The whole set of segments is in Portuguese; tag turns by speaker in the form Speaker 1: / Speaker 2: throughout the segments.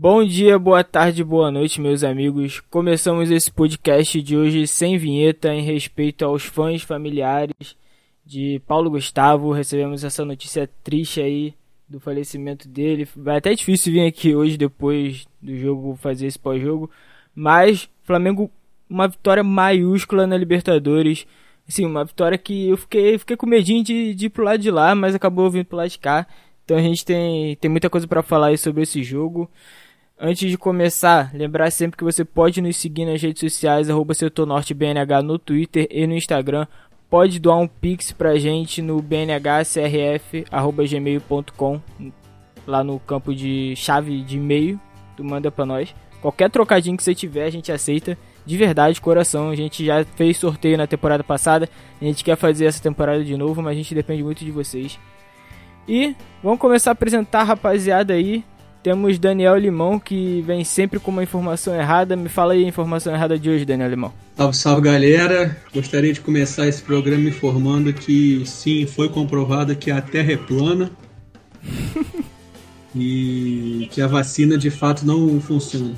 Speaker 1: Bom dia, boa tarde, boa noite, meus amigos. Começamos esse podcast de hoje sem vinheta em respeito aos fãs familiares de Paulo Gustavo. Recebemos essa notícia triste aí do falecimento dele. Vai até difícil vir aqui hoje depois do jogo fazer esse pós-jogo, mas Flamengo uma vitória maiúscula na Libertadores. Assim, uma vitória que eu fiquei, fiquei com medinho de, de ir pro lado de lá, mas acabou vindo pro lado de cá. Então a gente tem, tem muita coisa para falar aí sobre esse jogo. Antes de começar, lembrar sempre que você pode nos seguir nas redes sociais, arroba SetorNorteBNH no Twitter e no Instagram. Pode doar um pix pra gente no bnhcrf.gmail.com lá no campo de chave de e-mail, tu manda pra nós. Qualquer trocadinho que você tiver, a gente aceita. De verdade, coração. A gente já fez sorteio na temporada passada. A gente quer fazer essa temporada de novo, mas a gente depende muito de vocês. E vamos começar a apresentar a rapaziada aí. Temos Daniel Limão, que vem sempre com uma informação errada. Me fala aí a informação errada de hoje, Daniel Limão.
Speaker 2: Salve, salve galera! Gostaria de começar esse programa informando que sim, foi comprovado que a Terra é plana e que a vacina de fato não funciona.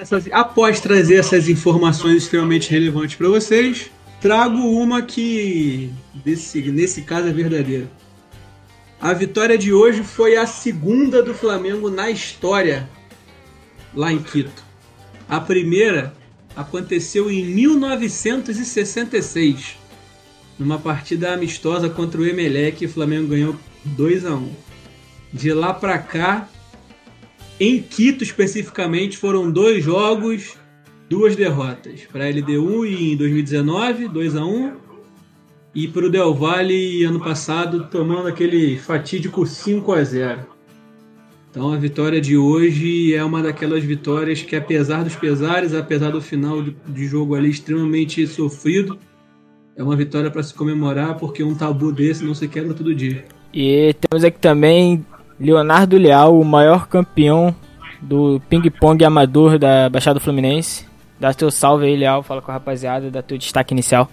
Speaker 2: Essas, após trazer essas informações extremamente relevantes para vocês, trago uma que desse, nesse caso é verdadeira. A vitória de hoje foi a segunda do Flamengo na história lá em Quito. A primeira aconteceu em 1966, numa partida amistosa contra o Emelec, o Flamengo ganhou 2 a 1. De lá para cá, em Quito especificamente, foram dois jogos, duas derrotas. Para a LDU em 2019, 2 a 1 e para o Del Valle ano passado tomando aquele fatídico 5 a 0. Então a vitória de hoje é uma daquelas vitórias que apesar dos pesares, apesar do final de jogo ali extremamente sofrido, é uma vitória para se comemorar porque um tabu desse não se quebra todo dia.
Speaker 1: E temos aqui também Leonardo Leal, o maior campeão do ping-pong amador da Baixada Fluminense. Dá teu salve aí, Leal, fala com a rapaziada, dá teu destaque inicial.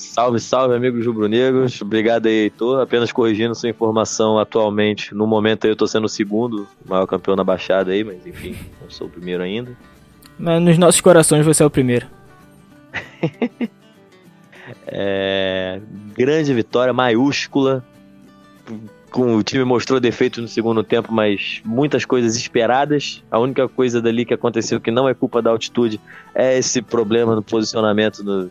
Speaker 3: Salve, salve, amigos rubro-negros. Obrigado aí, Heitor. Apenas corrigindo sua informação atualmente. No momento eu tô sendo o segundo maior campeão na Baixada aí, mas enfim, não sou o primeiro ainda.
Speaker 1: Mas nos nossos corações você é o primeiro.
Speaker 3: é, grande vitória, maiúscula. Com, o time mostrou defeitos no segundo tempo, mas muitas coisas esperadas. A única coisa dali que aconteceu que não é culpa da altitude é esse problema no posicionamento do,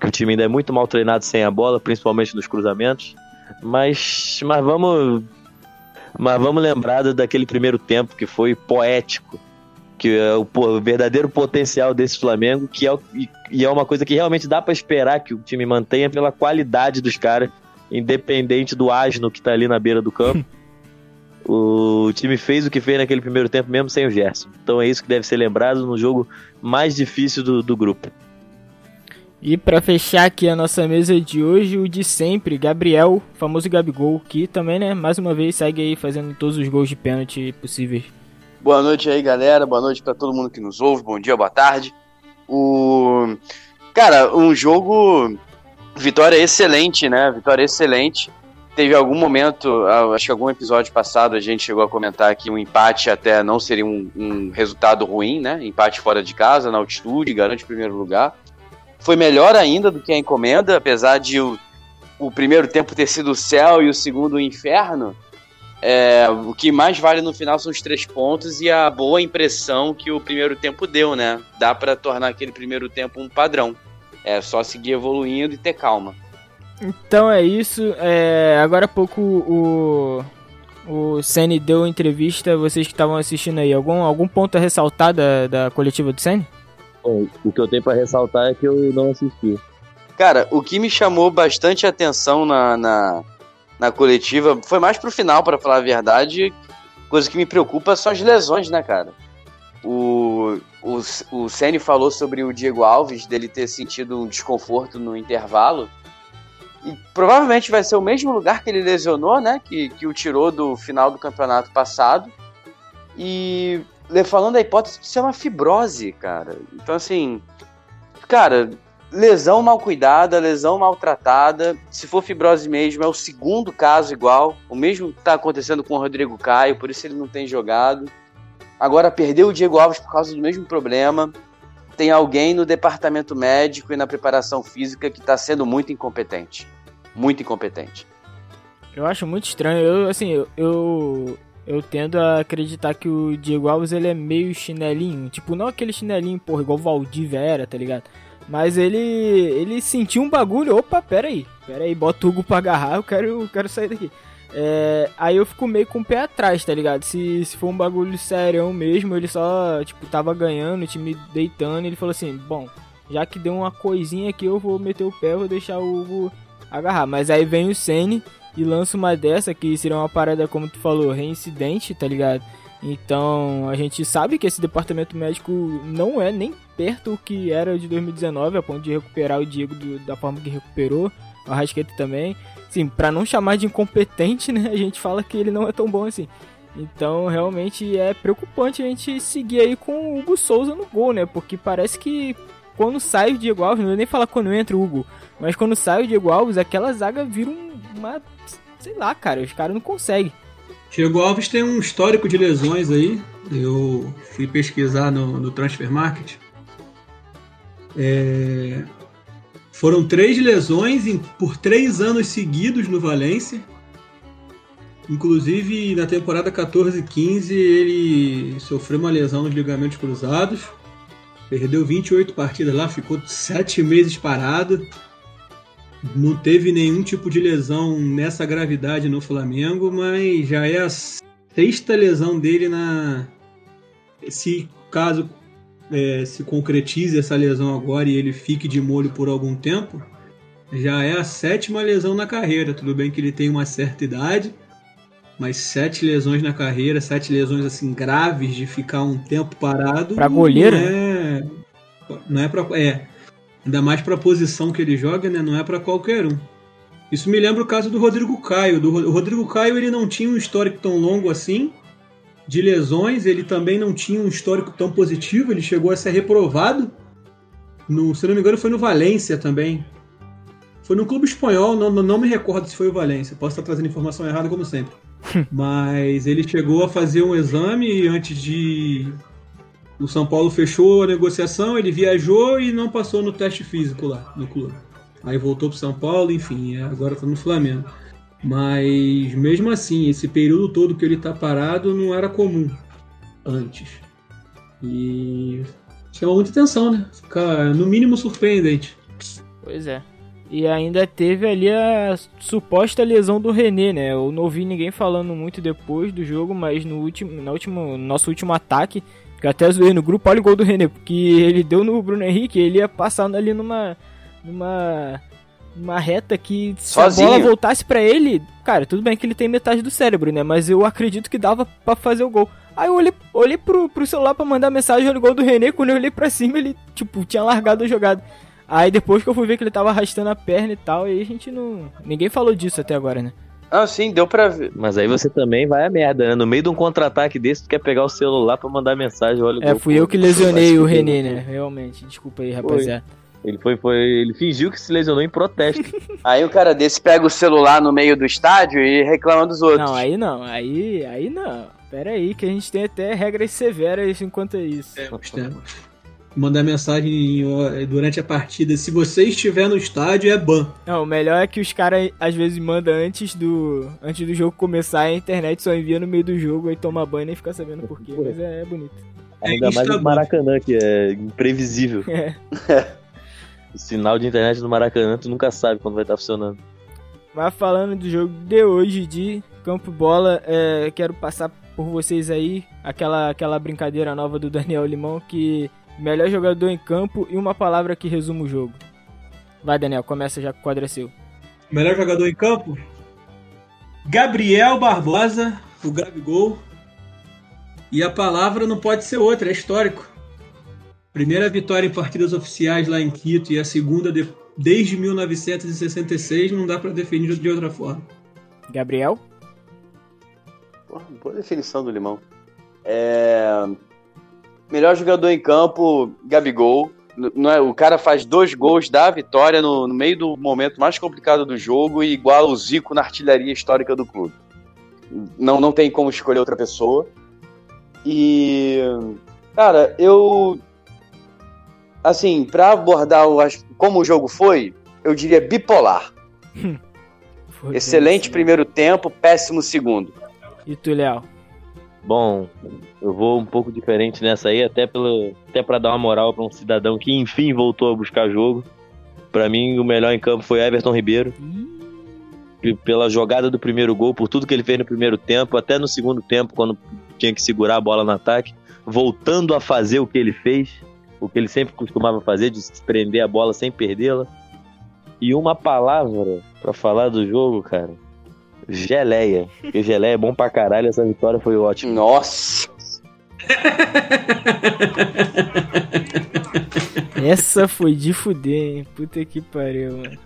Speaker 3: que o time ainda é muito mal treinado sem a bola, principalmente nos cruzamentos. Mas, mas vamos mas vamos lembrar daquele primeiro tempo que foi poético, que é o, o verdadeiro potencial desse Flamengo, que é, e, é uma coisa que realmente dá para esperar que o time mantenha pela qualidade dos caras, independente do asno que está ali na beira do campo. o time fez o que fez naquele primeiro tempo, mesmo sem o Gerson. Então é isso que deve ser lembrado no jogo mais difícil do, do grupo.
Speaker 1: E para fechar aqui a nossa mesa de hoje, o de sempre, Gabriel, famoso Gabigol, que também, né, mais uma vez segue aí fazendo todos os gols de pênalti possíveis.
Speaker 4: Boa noite aí, galera. Boa noite para todo mundo que nos ouve. Bom dia, boa tarde. O cara, um jogo vitória excelente, né? Vitória excelente. Teve algum momento, acho que algum episódio passado a gente chegou a comentar que um empate até não seria um, um resultado ruim, né? Empate fora de casa, na altitude, garante o primeiro lugar foi melhor ainda do que a encomenda, apesar de o, o primeiro tempo ter sido o céu e o segundo o inferno. É, o que mais vale no final são os três pontos e a boa impressão que o primeiro tempo deu, né? Dá para tornar aquele primeiro tempo um padrão. É só seguir evoluindo e ter calma.
Speaker 1: Então é isso. É, agora há pouco o, o deu entrevista. Vocês que estavam assistindo aí, algum, algum ponto a ressaltar da, da coletiva do Senna?
Speaker 3: Bom, o que eu tenho para ressaltar é que eu não assisti.
Speaker 4: Cara, o que me chamou bastante atenção na, na, na coletiva foi mais pro final, para falar a verdade. Coisa que me preocupa são as lesões, né, cara? O, o, o Senni falou sobre o Diego Alves, dele ter sentido um desconforto no intervalo. E provavelmente vai ser o mesmo lugar que ele lesionou, né? Que, que o tirou do final do campeonato passado. E falando da hipótese de ser uma fibrose, cara. Então, assim, cara, lesão mal cuidada, lesão maltratada. Se for fibrose mesmo, é o segundo caso igual. O mesmo tá acontecendo com o Rodrigo Caio, por isso ele não tem jogado. Agora perdeu o Diego Alves por causa do mesmo problema. Tem alguém no departamento médico e na preparação física que está sendo muito incompetente. Muito incompetente.
Speaker 1: Eu acho muito estranho. Eu, assim, eu, eu tendo a acreditar que o Diego Alves ele é meio chinelinho. Tipo, não aquele chinelinho, porra, igual o Valdívia era, tá ligado? Mas ele ele sentiu um bagulho. Opa, pera aí. Pera aí, bota o Hugo pra agarrar, eu quero, eu quero sair daqui. É, aí eu fico meio com o pé atrás, tá ligado? Se, se for um bagulho sério mesmo, ele só, tipo, tava ganhando, o time deitando, ele falou assim, bom, já que deu uma coisinha aqui, eu vou meter o pé, vou deixar o Hugo agarrar. Mas aí vem o Sene e lança uma dessa, que seria uma parada, como tu falou, reincidente, tá ligado? Então a gente sabe que esse departamento médico não é nem perto o que era de 2019, a ponto de recuperar o Diego do, da forma que recuperou, o Arrasqueta também. Sim, para não chamar de incompetente, né, a gente fala que ele não é tão bom assim. Então realmente é preocupante a gente seguir aí com o Hugo Souza no gol, né? Porque parece que quando sai o Diego Alves, não vou nem falar quando entra o Hugo, mas quando sai o Diego Alves, aquela zaga vira uma. Sei lá, cara, os caras não conseguem.
Speaker 2: Diego Alves tem um histórico de lesões aí. Eu fui pesquisar no, no Transfer Market. É, foram três lesões em, por três anos seguidos no Valência. Inclusive na temporada 14-15 ele sofreu uma lesão nos ligamentos cruzados. Perdeu 28 partidas lá, ficou sete meses parado. Não teve nenhum tipo de lesão nessa gravidade no Flamengo, mas já é a sexta lesão dele na. Se caso é, se concretize essa lesão agora e ele fique de molho por algum tempo, já é a sétima lesão na carreira. Tudo bem que ele tem uma certa idade, mas sete lesões na carreira, sete lesões assim graves de ficar um tempo parado.
Speaker 1: Pra goleiro?
Speaker 2: Não é, não é pra. É. Ainda mais pra posição que ele joga, né? Não é para qualquer um. Isso me lembra o caso do Rodrigo Caio. Do, o Rodrigo Caio ele não tinha um histórico tão longo assim de lesões, ele também não tinha um histórico tão positivo, ele chegou a ser reprovado. No, se não me engano, foi no Valência também. Foi no clube espanhol, não, não me recordo se foi o Valência. Posso estar trazendo informação errada, como sempre. Mas ele chegou a fazer um exame antes de. O São Paulo fechou a negociação, ele viajou e não passou no teste físico lá no clube. Aí voltou para São Paulo, enfim, agora está no Flamengo. Mas mesmo assim, esse período todo que ele está parado não era comum antes. E chama muita atenção, né? Fica no mínimo surpreendente.
Speaker 1: Pois é. E ainda teve ali a suposta lesão do René, né? Eu não ouvi ninguém falando muito depois do jogo, mas no último, no último, nosso último ataque, que eu até zoei no grupo, olha o gol do René, porque ele deu no Bruno Henrique, ele ia passando ali numa numa uma reta que se Sozinho. a bola voltasse para ele, cara, tudo bem que ele tem metade do cérebro, né? Mas eu acredito que dava para fazer o gol. Aí eu olhei, olhei pro, pro celular para mandar mensagem no gol do René, quando eu olhei pra cima, ele, tipo, tinha largado a jogada. Aí depois que eu fui ver que ele tava arrastando a perna e tal, aí a gente não. Ninguém falou disso até agora, né?
Speaker 4: Ah, sim, deu pra ver.
Speaker 3: Mas aí você também vai a merda, né? No meio de um contra-ataque desse, tu quer pegar o celular pra mandar mensagem, olha o
Speaker 1: É, fui eu que lesionei o René, né? Realmente. Desculpa aí, rapaziada. Foi.
Speaker 3: Ele foi, foi, ele fingiu que se lesionou em protesto.
Speaker 4: aí o cara desse pega o celular no meio do estádio e reclama dos outros.
Speaker 1: Não, aí não, aí, aí não. Pera aí que a gente tem até regras severas enquanto é isso. É,
Speaker 2: temos. Mandar mensagem durante a partida. Se você estiver no estádio, é ban.
Speaker 1: Não, o melhor é que os caras às vezes mandam antes do, antes do jogo começar, a internet só envia no meio do jogo, aí toma banho e fica sabendo por quê. Mas é, é bonito.
Speaker 3: Ainda mais no Maracanã, que é imprevisível. É. O sinal de internet no Maracanã, tu nunca sabe quando vai estar funcionando.
Speaker 1: Mas falando do jogo de hoje de Campo Bola, é, quero passar por vocês aí aquela, aquela brincadeira nova do Daniel Limão, que melhor jogador em campo e uma palavra que resume o jogo. Vai, Daniel, começa já com o quadro é seu.
Speaker 2: Melhor jogador em campo? Gabriel Barbosa, o Gabigol. E a palavra não pode ser outra, é histórico. Primeira vitória em partidas oficiais lá em Quito e a segunda de, desde 1966 não dá para definir de outra forma.
Speaker 1: Gabriel?
Speaker 4: Porra, boa definição do Limão. É... Melhor jogador em campo, Gabigol. Não é, o cara faz dois gols, dá a vitória no, no meio do momento mais complicado do jogo e iguala o Zico na artilharia histórica do clube. Não, não tem como escolher outra pessoa. E. Cara, eu. Assim, pra abordar o, como o jogo foi, eu diria bipolar. Excelente bem, primeiro tempo, péssimo segundo.
Speaker 1: E tu, Léo?
Speaker 3: Bom, eu vou um pouco diferente nessa aí, até, pelo, até para dar uma moral para um cidadão que enfim voltou a buscar jogo. Para mim, o melhor em campo foi Everton Ribeiro. Pela jogada do primeiro gol, por tudo que ele fez no primeiro tempo, até no segundo tempo, quando tinha que segurar a bola no ataque, voltando a fazer o que ele fez, o que ele sempre costumava fazer, de prender a bola sem perdê-la. E uma palavra para falar do jogo, cara. Geleia. Porque geleia é bom pra caralho, essa vitória foi ótima.
Speaker 4: Nossa!
Speaker 1: Essa foi de fuder, hein? Puta que pariu, mano.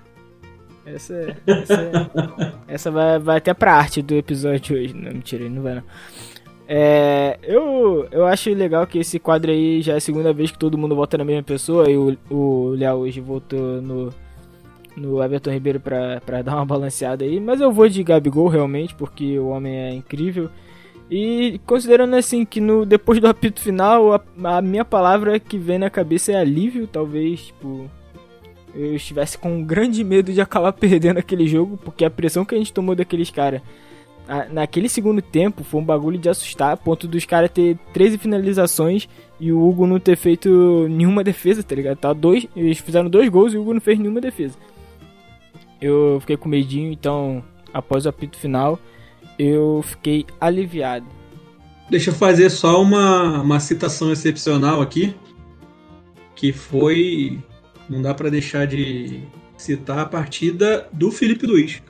Speaker 1: Essa, essa, essa vai, vai até pra arte do episódio hoje. Não, mentira, não vai não. É, eu, eu acho legal que esse quadro aí já é a segunda vez que todo mundo vota na mesma pessoa e o, o Léo hoje votou no, no Everton Ribeiro pra dar uma balanceada aí. Mas eu vou de Gabigol realmente, porque o homem é incrível. E considerando assim que no depois do apito final, a, a, minha palavra que vem na cabeça é alívio, talvez, tipo, eu estivesse com um grande medo de acabar perdendo aquele jogo, porque a pressão que a gente tomou daqueles caras naquele segundo tempo foi um bagulho de assustar, a ponto dos caras ter 13 finalizações e o Hugo não ter feito nenhuma defesa, tá ligado? Tá dois, eles fizeram dois gols e o Hugo não fez nenhuma defesa. Eu fiquei com medinho, então após o apito final, eu fiquei aliviado.
Speaker 2: Deixa eu fazer só uma, uma citação excepcional aqui, que foi. Não dá para deixar de citar a partida do Felipe Luiz.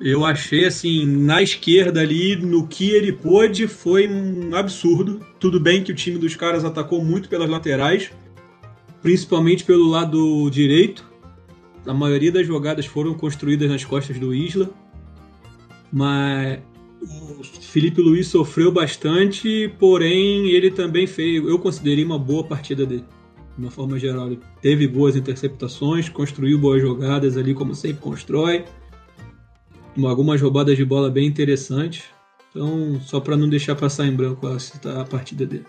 Speaker 2: Eu achei assim, na esquerda ali, no que ele pôde, foi um absurdo. Tudo bem que o time dos caras atacou muito pelas laterais, principalmente pelo lado direito. A maioria das jogadas foram construídas nas costas do Isla. Mas o Felipe Luiz sofreu bastante, porém ele também fez, eu considerei uma boa partida dele, de uma forma geral. Ele teve boas interceptações, construiu boas jogadas ali, como sempre constrói. Algumas roubadas de bola bem interessantes. Então, só para não deixar passar em branco a, a partida dele.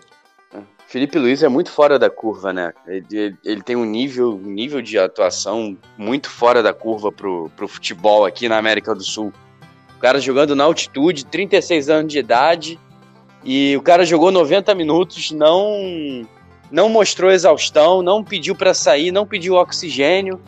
Speaker 4: Felipe Luiz é muito fora da curva, né? Ele, ele, tem um nível, um nível de atuação muito fora da curva pro, pro futebol aqui na América do Sul. O cara jogando na altitude, 36 anos de idade, e o cara jogou 90 minutos, não não mostrou exaustão, não pediu para sair, não pediu oxigênio.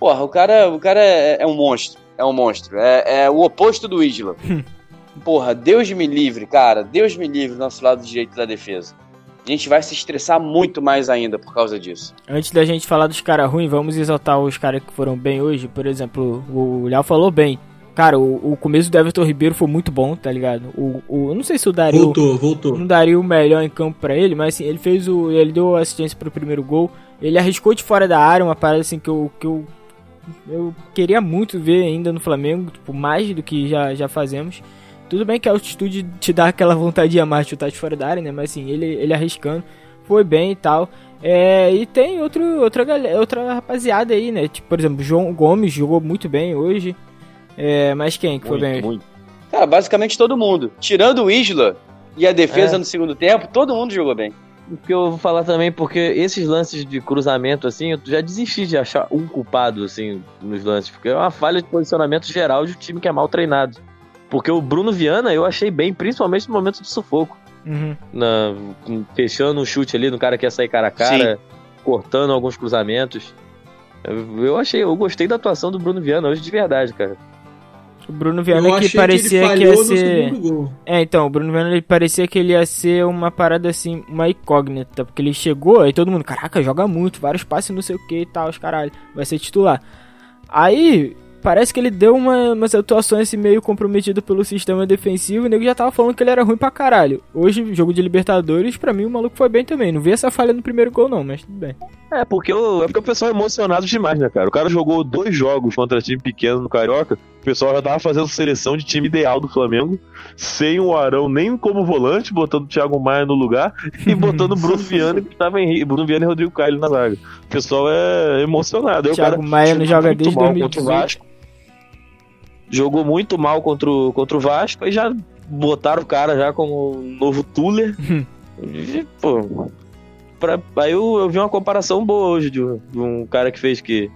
Speaker 4: Porra, o cara, o cara é, é um monstro, é um monstro. É, é o oposto do Isla. Porra, Deus me livre, cara, Deus me livre nosso lado direito da defesa. A gente vai se estressar muito mais ainda por causa disso.
Speaker 1: Antes da gente falar dos caras ruins, vamos exaltar os caras que foram bem hoje. Por exemplo, o Léo falou bem. Cara, o, o, começo do Everton Ribeiro foi muito bom, tá ligado? O, o, eu não sei se o Dario.
Speaker 2: Voltou, voltou.
Speaker 1: Não daria o melhor em campo pra ele, mas assim, ele fez o. Ele deu assistência pro primeiro gol. Ele arriscou de fora da área, uma parada assim que eu. Que eu, eu queria muito ver ainda no Flamengo, tipo, mais do que já, já fazemos. Tudo bem que a altitude te dá aquela vontade a mais de chutar de fora da área, né? Mas assim, ele, ele arriscando, foi bem e tal. É, e tem outro, outra, galera, outra rapaziada aí, né? Tipo, por exemplo, João Gomes jogou muito bem hoje. É, mas quem que foi muito, bem? Muito.
Speaker 4: Cara, basicamente todo mundo. Tirando o Isla e a defesa é. no segundo tempo, todo mundo jogou bem.
Speaker 3: O que eu vou falar também, porque esses lances de cruzamento, assim, eu já desisti de achar um culpado, assim, nos lances, porque é uma falha de posicionamento geral de um time que é mal treinado. Porque o Bruno Viana eu achei bem, principalmente no momento do sufoco. Uhum. Na, fechando um chute ali no cara que ia sair cara a cara, Sim. cortando alguns cruzamentos. Eu, eu achei, eu gostei da atuação do Bruno Viana hoje de verdade, cara.
Speaker 1: O Bruno Viana que parecia que, que, ia ser. É, então, o Bruno Viana ele parecia que ele ia ser uma parada assim, uma incógnita. Porque ele chegou, aí todo mundo, caraca, joga muito, vários passes, não sei o que e tal, os caralho, vai ser titular. Aí, parece que ele deu uma, umas atuações assim, meio comprometido pelo sistema defensivo. E o nego já tava falando que ele era ruim pra caralho. Hoje, jogo de Libertadores, pra mim o maluco foi bem também. Não vi essa falha no primeiro gol, não, mas tudo bem.
Speaker 3: É, porque o, é porque o pessoal é emocionado demais, né, cara? O cara jogou dois jogos contra time pequeno no Carioca. O pessoal já tava fazendo seleção de time ideal do Flamengo, sem o Arão nem como volante, botando o Thiago Maia no lugar e botando o Bruno Viana, que tava em Bruno Viana e Rodrigo Caio na zaga. O pessoal é emocionado.
Speaker 1: O Thiago Maia não joga desde 2018.
Speaker 3: Jogou muito mal contra o, contra o Vasco e já botaram o cara já como um novo Tuller. e, pô, pra, aí eu, eu vi uma comparação boa hoje de um, de um cara que fez que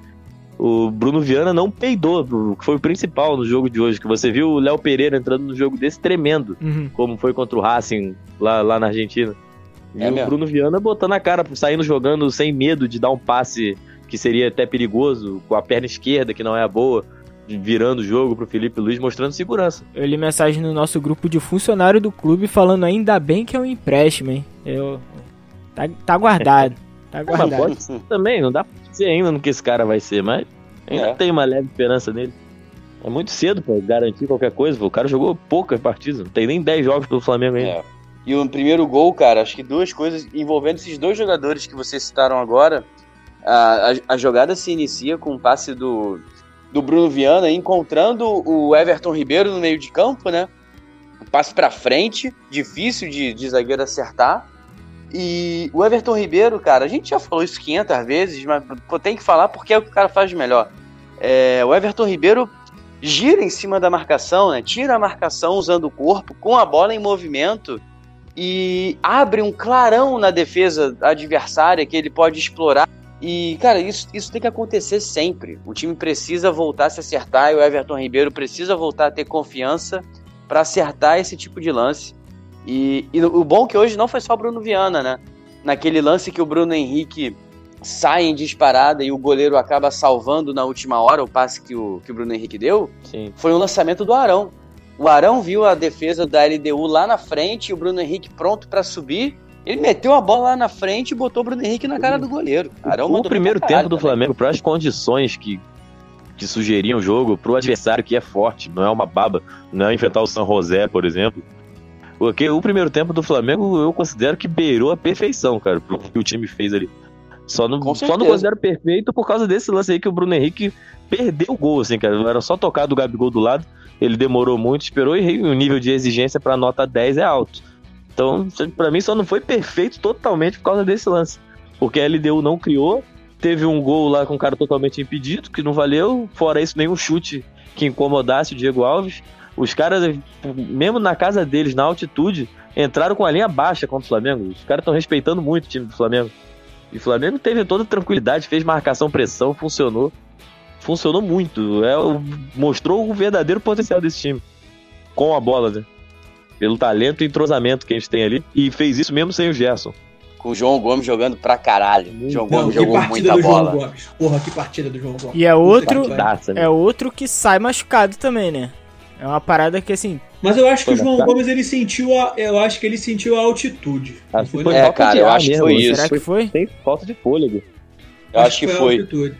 Speaker 3: o Bruno Viana não peidou, que foi o principal no jogo de hoje. Que você viu o Léo Pereira entrando no jogo desse tremendo,
Speaker 1: Uhum.
Speaker 3: como foi contra o Racing lá, lá na Argentina. E
Speaker 4: É
Speaker 3: o
Speaker 4: mesmo.
Speaker 3: Bruno Viana botando a cara, saindo jogando sem medo de dar um passe que seria até perigoso, com a perna esquerda, que não é a boa, virando o jogo pro Felipe Luiz, mostrando segurança.
Speaker 1: Eu li mensagem no nosso grupo de funcionário do clube falando ainda bem que é um empréstimo, hein? Eu... Tá, tá guardado. Tá
Speaker 3: Mas
Speaker 1: guardado.
Speaker 3: pode ser também, não dá pra dizer ainda no que esse cara vai ser, mas ainda
Speaker 4: É.
Speaker 3: tem uma leve esperança nele. É muito cedo pra garantir qualquer coisa, pô. o cara jogou poucas partidas, não tem nem 10 jogos pelo Flamengo ainda.
Speaker 4: É. E o primeiro gol, cara, acho que duas coisas envolvendo esses dois jogadores que vocês citaram agora. A, a, a jogada se inicia com um passe do, do Bruno Viana encontrando o Everton Ribeiro no meio de campo, né? Um passe pra frente, difícil de, de zagueiro acertar. E o Everton Ribeiro, cara, a gente já falou isso 500 vezes, mas tem que falar porque é o que o cara faz de melhor. É, o Everton Ribeiro gira em cima da marcação, né? Tira a marcação usando o corpo, com a bola em movimento e abre um clarão na defesa adversária que ele pode explorar. E, cara, isso, isso tem que acontecer sempre. O time precisa voltar a se acertar e o Everton Ribeiro precisa voltar a ter confiança para acertar esse tipo de lance. E, e o bom é que hoje não foi só o Bruno Viana, né? Naquele lance que o Bruno Henrique sai em disparada e o goleiro acaba salvando na última hora o passe que o, que o Bruno Henrique deu,
Speaker 3: Sim.
Speaker 4: foi um lançamento do Arão. O Arão viu a defesa da LDU lá na frente e o Bruno Henrique pronto para subir. Ele meteu a bola lá na frente e botou o Bruno Henrique na cara do goleiro. Arão
Speaker 3: o primeiro
Speaker 4: pra caralho
Speaker 3: tempo do. Flamengo, para as condições que, que sugeriam o jogo, pro adversário que é forte, não é uma baba, não é enfrentar o San José, por exemplo. Porque o primeiro tempo do Flamengo eu considero que beirou a perfeição, cara, pro que o time fez ali. Só não, só não considero perfeito por causa desse lance aí que o Bruno Henrique perdeu o gol, assim, cara. Era só tocar do Gabigol do lado, ele demorou muito, esperou e o nível de exigência pra nota 10 é alto. Então, pra mim, só não foi perfeito totalmente por causa desse lance. Porque a LDU não criou, teve um gol lá com o cara totalmente impedido, que não valeu, fora isso, nenhum chute que incomodasse o Diego Alves. Os caras, mesmo na casa deles, na altitude, entraram com a linha baixa contra o Flamengo. Os caras estão respeitando muito o time do Flamengo. E o Flamengo teve toda tranquilidade, fez marcação, pressão, funcionou. Funcionou muito. É, mostrou o verdadeiro potencial desse time. Com a bola, né? Pelo talento e entrosamento que a gente tem ali. E fez isso mesmo sem o Gerson.
Speaker 4: Com o João Gomes jogando pra caralho. O João
Speaker 2: Não,
Speaker 4: Gomes
Speaker 2: que
Speaker 4: jogou
Speaker 2: partida
Speaker 4: muita
Speaker 2: do
Speaker 4: bola.
Speaker 2: João Gomes. Porra, que partida do João Gomes.
Speaker 1: E é outro-
Speaker 2: que
Speaker 3: né?
Speaker 1: É outro que sai machucado também, né? É uma parada que assim.
Speaker 2: Mas eu acho que o
Speaker 3: Foi
Speaker 2: João. Gomes ele sentiu a, eu acho que ele sentiu a altitude. Não
Speaker 3: Acho que
Speaker 2: foi,
Speaker 3: foi?
Speaker 4: É, cara, eu acho que foi isso.
Speaker 1: Será que foi?
Speaker 3: Tem falta de fôlego.
Speaker 4: Eu acho que
Speaker 2: a
Speaker 4: foi.
Speaker 2: altitude.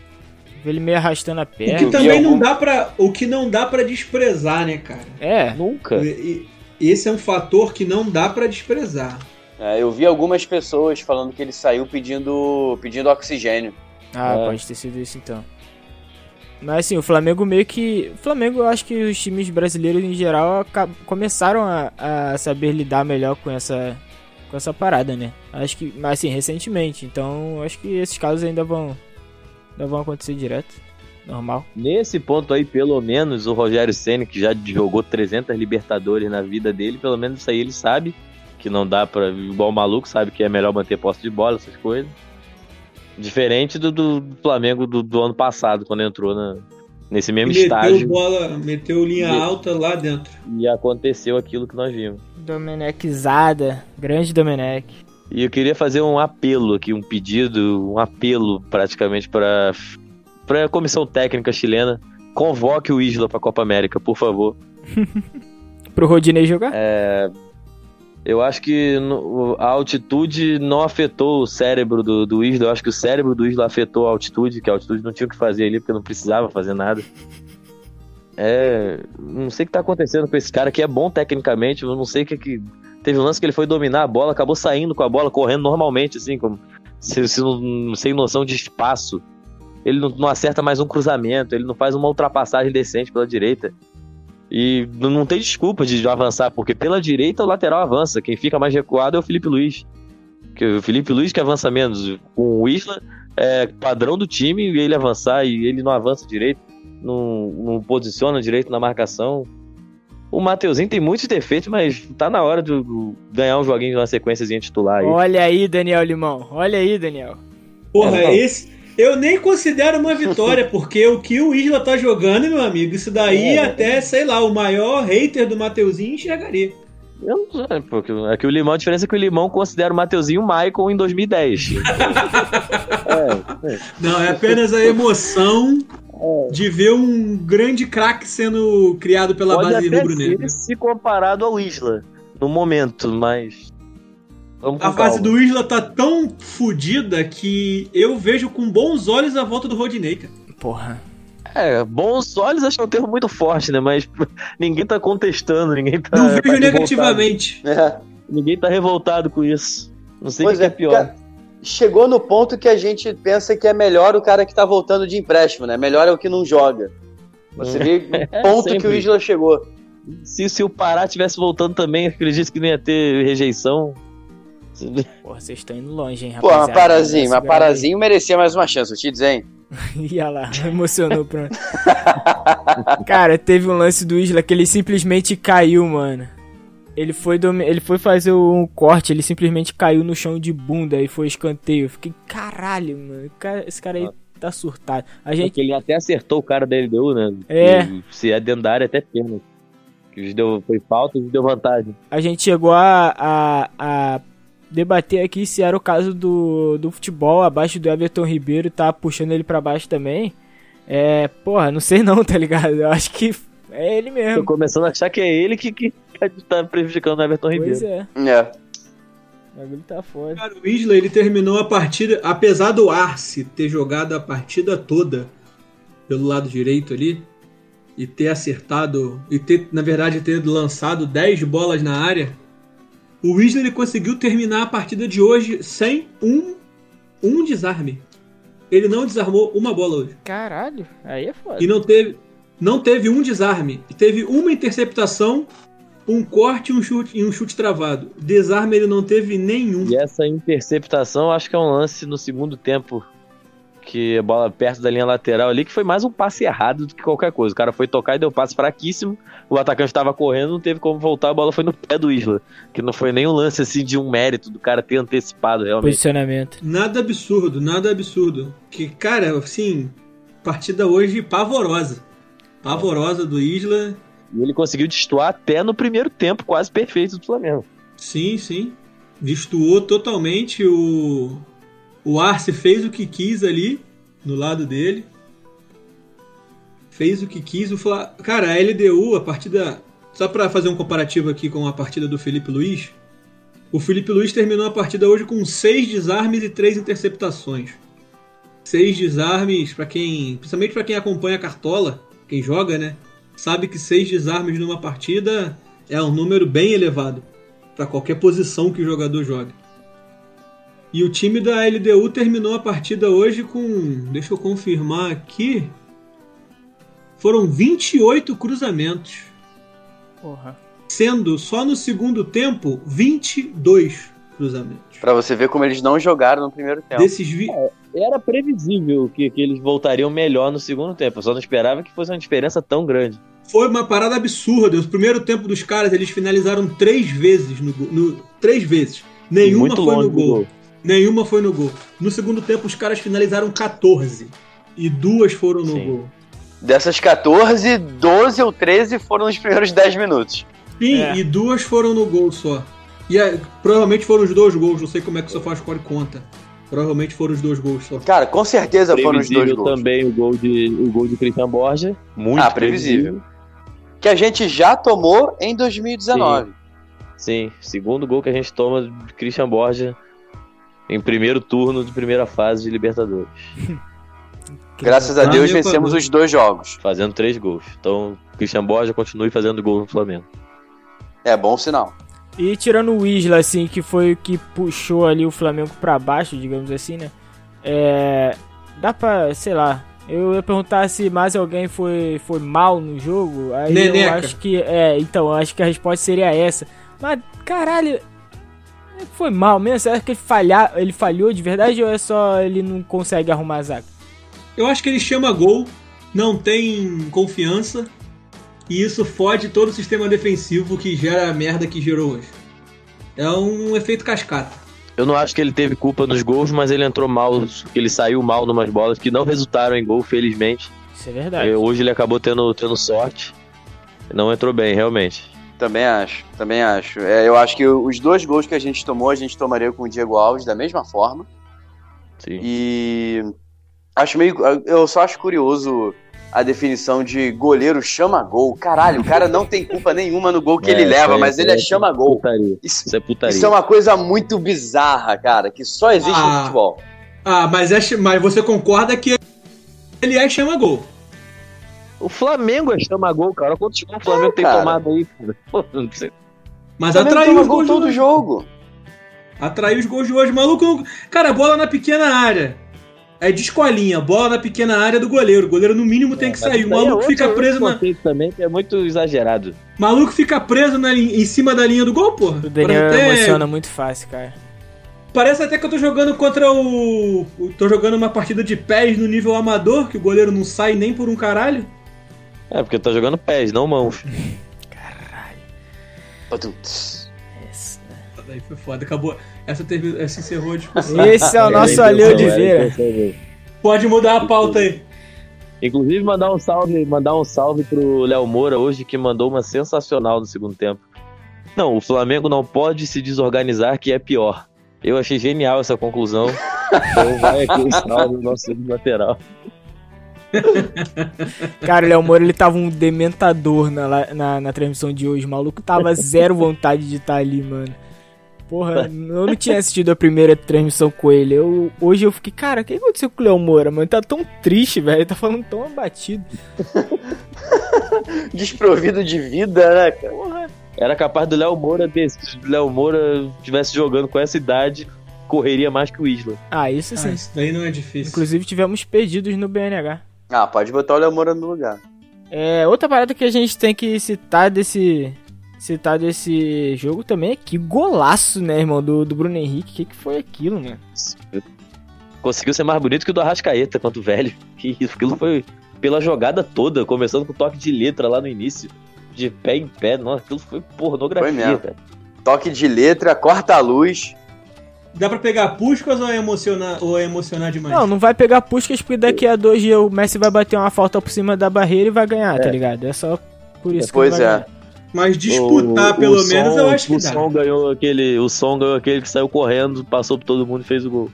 Speaker 1: Ele meio arrastando a
Speaker 2: O
Speaker 1: perna.
Speaker 2: que
Speaker 4: vi
Speaker 2: também não
Speaker 4: algum-
Speaker 2: dá para, o que não dá para desprezar, né, cara?
Speaker 1: É.
Speaker 3: Nunca.
Speaker 2: E- e- Esse é um fator que não dá pra desprezar.
Speaker 4: É, eu vi algumas pessoas falando que ele saiu pedindo, pedindo oxigênio.
Speaker 1: Ah,
Speaker 3: É.
Speaker 1: pode ter sido isso então. Mas assim, o Flamengo meio que. O Flamengo, eu acho que os times brasileiros em geral começaram a, a saber lidar melhor com essa, com essa parada, né? Acho que. Mas assim, recentemente. Então, acho que esses casos ainda vão. Ainda vão acontecer direto. Normal.
Speaker 3: Nesse ponto aí, pelo menos, o Rogério Senna, que já jogou 300 Libertadores na vida dele, pelo menos isso aí ele sabe que não dá pra. Igual o maluco, sabe que é melhor manter posse de bola, essas coisas. Diferente do, do Flamengo do, do ano passado, quando entrou na, nesse mesmo
Speaker 2: meteu
Speaker 3: estágio
Speaker 2: bola, meteu linha
Speaker 3: Me-
Speaker 2: alta lá dentro.
Speaker 3: e aconteceu aquilo que nós vimos.
Speaker 1: Domenechzada. Grande Domenech.
Speaker 3: E eu queria fazer um apelo aqui, um pedido, um apelo praticamente para para a comissão técnica chilena. Convoque o Isla para a Copa América, por favor.
Speaker 1: Pro Rodinei jogar?
Speaker 3: Eu acho que a altitude não afetou o cérebro do, do Isla. Eu acho que o cérebro do Isla afetou a altitude, que a altitude não tinha o que fazer ali, porque não precisava fazer nada. É. Não sei o que tá acontecendo com esse cara que é bom tecnicamente, eu não sei o que que. Teve um lance que ele foi dominar a bola, acabou saindo com a bola, correndo normalmente, assim, como se, se não- sem noção de espaço. Ele não, não acerta mais um cruzamento, ele não faz uma ultrapassagem decente pela direita. E não tem desculpa de avançar, porque pela direita o lateral avança. Quem fica mais recuado é o Felipe Luiz. Que o Felipe Luiz que avança menos. Com o Isla é padrão do time e ele avançar e ele não avança direito, não, não posiciona direito na marcação. O Mateuzinho tem muitos defeitos, mas tá na hora de ganhar um joguinho de uma sequência titular aí.
Speaker 1: Olha aí, Daniel Limão. Olha aí, Daniel.
Speaker 2: Porra, é, esse. Eu nem considero uma vitória, porque o que o Isla tá jogando, meu amigo, isso daí é. até, sei lá, o maior hater do Mateuzinho enxergaria.
Speaker 3: Eu não sei, porque é que o Limão, a diferença é que o Limão considera o Mateuzinho o Michael em 2010.
Speaker 2: é, é. Não, é apenas a emoção é. de ver um grande craque sendo criado pela Pode base rubro-negra.
Speaker 3: Se comparado ao Isla, no momento, mas.
Speaker 2: A fase do Isla tá tão fodida que eu vejo com bons olhos a volta do Rodinei, cara.
Speaker 1: Porra.
Speaker 3: É, bons olhos acho que é um termo muito forte, né? Mas ninguém tá contestando, ninguém tá.
Speaker 2: Não vejo tá negativamente.
Speaker 3: É. Ninguém tá revoltado com isso. Não sei o que é, é pior.
Speaker 4: Chegou no ponto que a gente pensa que é melhor o cara que tá voltando de empréstimo, né? Melhor é o que não joga. Você vê o é, ponto que o Isla chegou.
Speaker 3: Se, se o Pará tivesse voltando também, acredito que não ia ter rejeição.
Speaker 1: Porra, vocês estão indo longe, hein, rapaz?
Speaker 4: Pô, mas Parazinho, mas Parazinho merecia mais uma chance, eu te dizer, hein?
Speaker 1: Ia lá, emocionou pronto. Cara, teve um lance do Isla que ele simplesmente caiu, mano. Ele foi, dom... ele foi fazer um corte, ele simplesmente caiu no chão de bunda e foi escanteio. Eu fiquei, caralho, mano. Esse cara aí tá surtado. A gente... Porque
Speaker 3: ele até acertou o cara da LDU, né?
Speaker 1: É.
Speaker 3: E se é dentro da área, até pena. Que deu, foi falta e deu vantagem.
Speaker 1: A gente chegou a, a, a debater aqui se era o caso do, do futebol abaixo do Everton Ribeiro, tá puxando ele para baixo também. É, porra, não sei não, tá ligado? Eu acho que é ele mesmo.
Speaker 3: Tô começando a achar que é ele que, que tá prejudicando o Everton
Speaker 1: pois
Speaker 3: Ribeiro.
Speaker 1: Pois é. É. O bagulho tá foda.
Speaker 2: Cara, o Isla, ele terminou a partida, apesar do Arce ter jogado a partida toda pelo lado direito ali, e ter acertado, e ter, na verdade, ter lançado 10 bolas na área, o Weasley ele conseguiu terminar a partida de hoje sem um, um desarme. Ele não desarmou uma bola hoje.
Speaker 1: Caralho, aí é foda.
Speaker 2: E não teve, não teve um desarme. Teve uma interceptação, um corte um chute, e um chute travado. Desarme ele não teve nenhum.
Speaker 3: E essa interceptação acho que é um lance no segundo tempo que a bola perto da linha lateral ali, que foi mais um passe errado do que qualquer coisa. O cara foi tocar e deu um passe fraquíssimo, o atacante estava correndo, não teve como voltar, a bola foi no pé do Isla. Que não foi nenhum lance assim de um mérito do cara ter antecipado realmente.
Speaker 1: Posicionamento.
Speaker 2: Nada absurdo, nada absurdo. Que, cara, assim, partida hoje pavorosa. Pavorosa do Isla.
Speaker 3: E ele conseguiu destoar até no primeiro tempo, quase perfeito do Flamengo.
Speaker 2: Sim, sim. Destoou totalmente o, o Arce fez o que quis ali, no lado dele. Fez o que quis. O Fla... Cara, a LDU, a partida. Só para fazer um comparativo aqui com a partida do Felipe Luiz. O Felipe Luiz terminou a partida hoje com seis desarmes e três interceptações. Seis desarmes, para quem. Principalmente para quem acompanha a cartola, quem joga, né? Sabe que seis desarmes numa partida é um número bem elevado para qualquer posição que o jogador joga. E o time da LDU terminou a partida hoje com. Deixa eu confirmar aqui. Foram 28 cruzamentos.
Speaker 1: Porra.
Speaker 2: Sendo só no segundo tempo 22 cruzamentos.
Speaker 4: Para você ver como eles não jogaram no primeiro tempo.
Speaker 2: Desses vi... É,
Speaker 3: era previsível que, que eles voltariam melhor no segundo tempo. Eu só não esperava que fosse uma diferença tão grande.
Speaker 2: Foi uma parada absurda. O primeiro tempo dos caras, eles finalizaram três vezes no, no três vezes. Nenhuma Muito foi no gol. gol. Nenhuma foi no gol. No segundo tempo, os caras finalizaram 14. E duas foram no Sim. gol.
Speaker 4: Dessas 14, 12 ou 13 foram nos primeiros 10 minutos.
Speaker 2: Sim, é. e duas foram no gol só. E é, provavelmente foram os dois gols, não sei como é que o SofaScore conta. Provavelmente foram os dois gols só.
Speaker 4: Cara, com certeza foram os dois gols.
Speaker 3: também o gol de o gol de Christian Borja, muito
Speaker 4: ah, previsível. previsível. Que a gente já tomou em 2019. Sim.
Speaker 3: Sim, segundo gol que a gente toma de Christian Borja em primeiro turno de primeira fase de Libertadores.
Speaker 4: Graças a Deus vencemos os dois jogos.
Speaker 3: Fazendo três gols. Então, Christian Borja continue fazendo gol no Flamengo.
Speaker 4: É bom sinal.
Speaker 1: E tirando o Isla, assim, que foi o que puxou ali o Flamengo para baixo, digamos assim, né? É, dá pra, sei lá, eu ia perguntar se mais alguém foi, foi mal no jogo. Aí Neneca. eu acho que. É, então, eu acho que a resposta seria essa. Mas, caralho, foi mal mesmo? Você acha que ele, falhar, ele falhou de verdade ou é só ele não consegue arrumar a zaga?
Speaker 2: Eu acho que ele chama gol, não tem confiança. e isso fode todo o sistema defensivo que gera a merda que gerou hoje. É um efeito cascata.
Speaker 3: Eu não acho que ele teve culpa nos gols, mas ele entrou mal, ele saiu mal numas bolas que não resultaram em gol, felizmente.
Speaker 1: Isso é verdade.
Speaker 3: É, Hoje ele acabou tendo, tendo sorte. Não entrou bem, realmente.
Speaker 4: Também acho, também acho. É, eu acho que os dois gols que a gente tomou, a gente tomaria com o Diego Alves da mesma forma.
Speaker 3: Sim.
Speaker 4: E acho meio. Eu só acho curioso a definição de goleiro chama gol. Caralho, o cara não tem culpa nenhuma no gol que ele
Speaker 3: É,
Speaker 4: leva,
Speaker 3: isso
Speaker 4: mas ele é
Speaker 3: é
Speaker 4: chama gol.
Speaker 3: Putaria.
Speaker 4: Isso,
Speaker 3: Isso é putaria.
Speaker 4: isso é uma coisa muito bizarra, cara, que só existe no
Speaker 2: Ah.
Speaker 4: futebol.
Speaker 2: Ah, mas, é, mas você concorda que ele é chama gol.
Speaker 3: O Flamengo é chama gol, cara. Quantos gols o Flamengo tem
Speaker 4: cara.
Speaker 3: tomado aí? cara? Pô, não sei.
Speaker 2: Mas atraiu os
Speaker 4: gol
Speaker 2: gols
Speaker 4: todo
Speaker 2: hoje.
Speaker 4: jogo.
Speaker 2: Atraiu os gols de hoje. Maluco, não- cara, bola na pequena área. É de escolinha, bola na pequena área do goleiro. O goleiro, no mínimo, tem que
Speaker 3: Mas
Speaker 2: sair. O
Speaker 3: é
Speaker 2: maluco
Speaker 3: outro-
Speaker 2: fica preso na.
Speaker 3: também que é muito exagerado.
Speaker 2: Maluco fica preso na, em cima da linha do gol, porra.
Speaker 1: O Daniel
Speaker 2: até-
Speaker 1: emociona muito fácil, cara.
Speaker 2: Parece até que eu tô jogando contra o. o- Tô jogando uma partida de pés no nível amador, que o goleiro não sai nem por um caralho.
Speaker 3: É, porque tá jogando pés, não mãos.
Speaker 4: Putz.
Speaker 1: Esse,
Speaker 2: Daí foi foda, acabou. Essa, teve, essa encerrou a discussão.
Speaker 1: Esse é o nosso
Speaker 3: Era a
Speaker 1: Ali
Speaker 3: intenção, era a
Speaker 1: Oliveira.
Speaker 3: intenção dele.
Speaker 2: Pode mudar a pauta aí.
Speaker 3: Inclusive, mandar um salve, mandar um salve pro Léo Moura hoje, que mandou uma sensacional no segundo tempo. Não, o Flamengo não pode se desorganizar, que é pior. Eu achei genial essa conclusão. Então vai aqui o salve do nosso segundo lateral.
Speaker 1: Cara, o Léo Moura, ele tava um dementador na, na, na transmissão de hoje. O maluco tava zero vontade de estar ali, mano. Porra, eu não tinha assistido a primeira transmissão com ele. Eu, hoje eu fiquei, cara, o que aconteceu com o Léo Moura, mano? Tá tão triste, velho. Ele tá falando tão abatido.
Speaker 4: Desprovido de vida, né, cara?
Speaker 3: Era capaz do Léo Moura ter, se o Léo Moura estivesse jogando com essa idade, correria mais que o Isla.
Speaker 1: Ah, isso
Speaker 2: Ah,
Speaker 1: sim.
Speaker 2: isso daí não é difícil.
Speaker 1: Inclusive tivemos pedidos no BNH.
Speaker 4: Ah, pode botar o Léo Moura no lugar.
Speaker 1: É, outra parada que a gente tem que citar desse citar desse jogo também é que golaço, né, irmão, do, do Bruno Henrique. O que, que foi aquilo, mano?
Speaker 3: Conseguiu ser mais bonito que o do Arrascaeta, quanto velho. Que isso, aquilo foi pela jogada toda, começando com toque de letra lá no início. De pé em pé, nossa, aquilo foi pornografia,
Speaker 4: Foi mesmo.
Speaker 3: cara.
Speaker 4: Toque de letra, corta a luz.
Speaker 2: Dá pra pegar puscas ou é emocionar, ou é emocionar demais?
Speaker 1: Não, não vai pegar Puskas porque daqui a dois dias o Messi vai bater uma falta por cima da barreira e vai ganhar, tá ligado? É só por isso
Speaker 4: Pois
Speaker 1: que ele vai
Speaker 4: é.
Speaker 1: ganhar.
Speaker 2: Mas disputar,
Speaker 3: O-
Speaker 2: pelo
Speaker 3: o
Speaker 2: menos,
Speaker 3: Son-
Speaker 2: eu acho que
Speaker 3: o
Speaker 2: dá.
Speaker 3: Som ganhou aquele, o som ganhou aquele que saiu correndo, passou por todo mundo e fez o gol.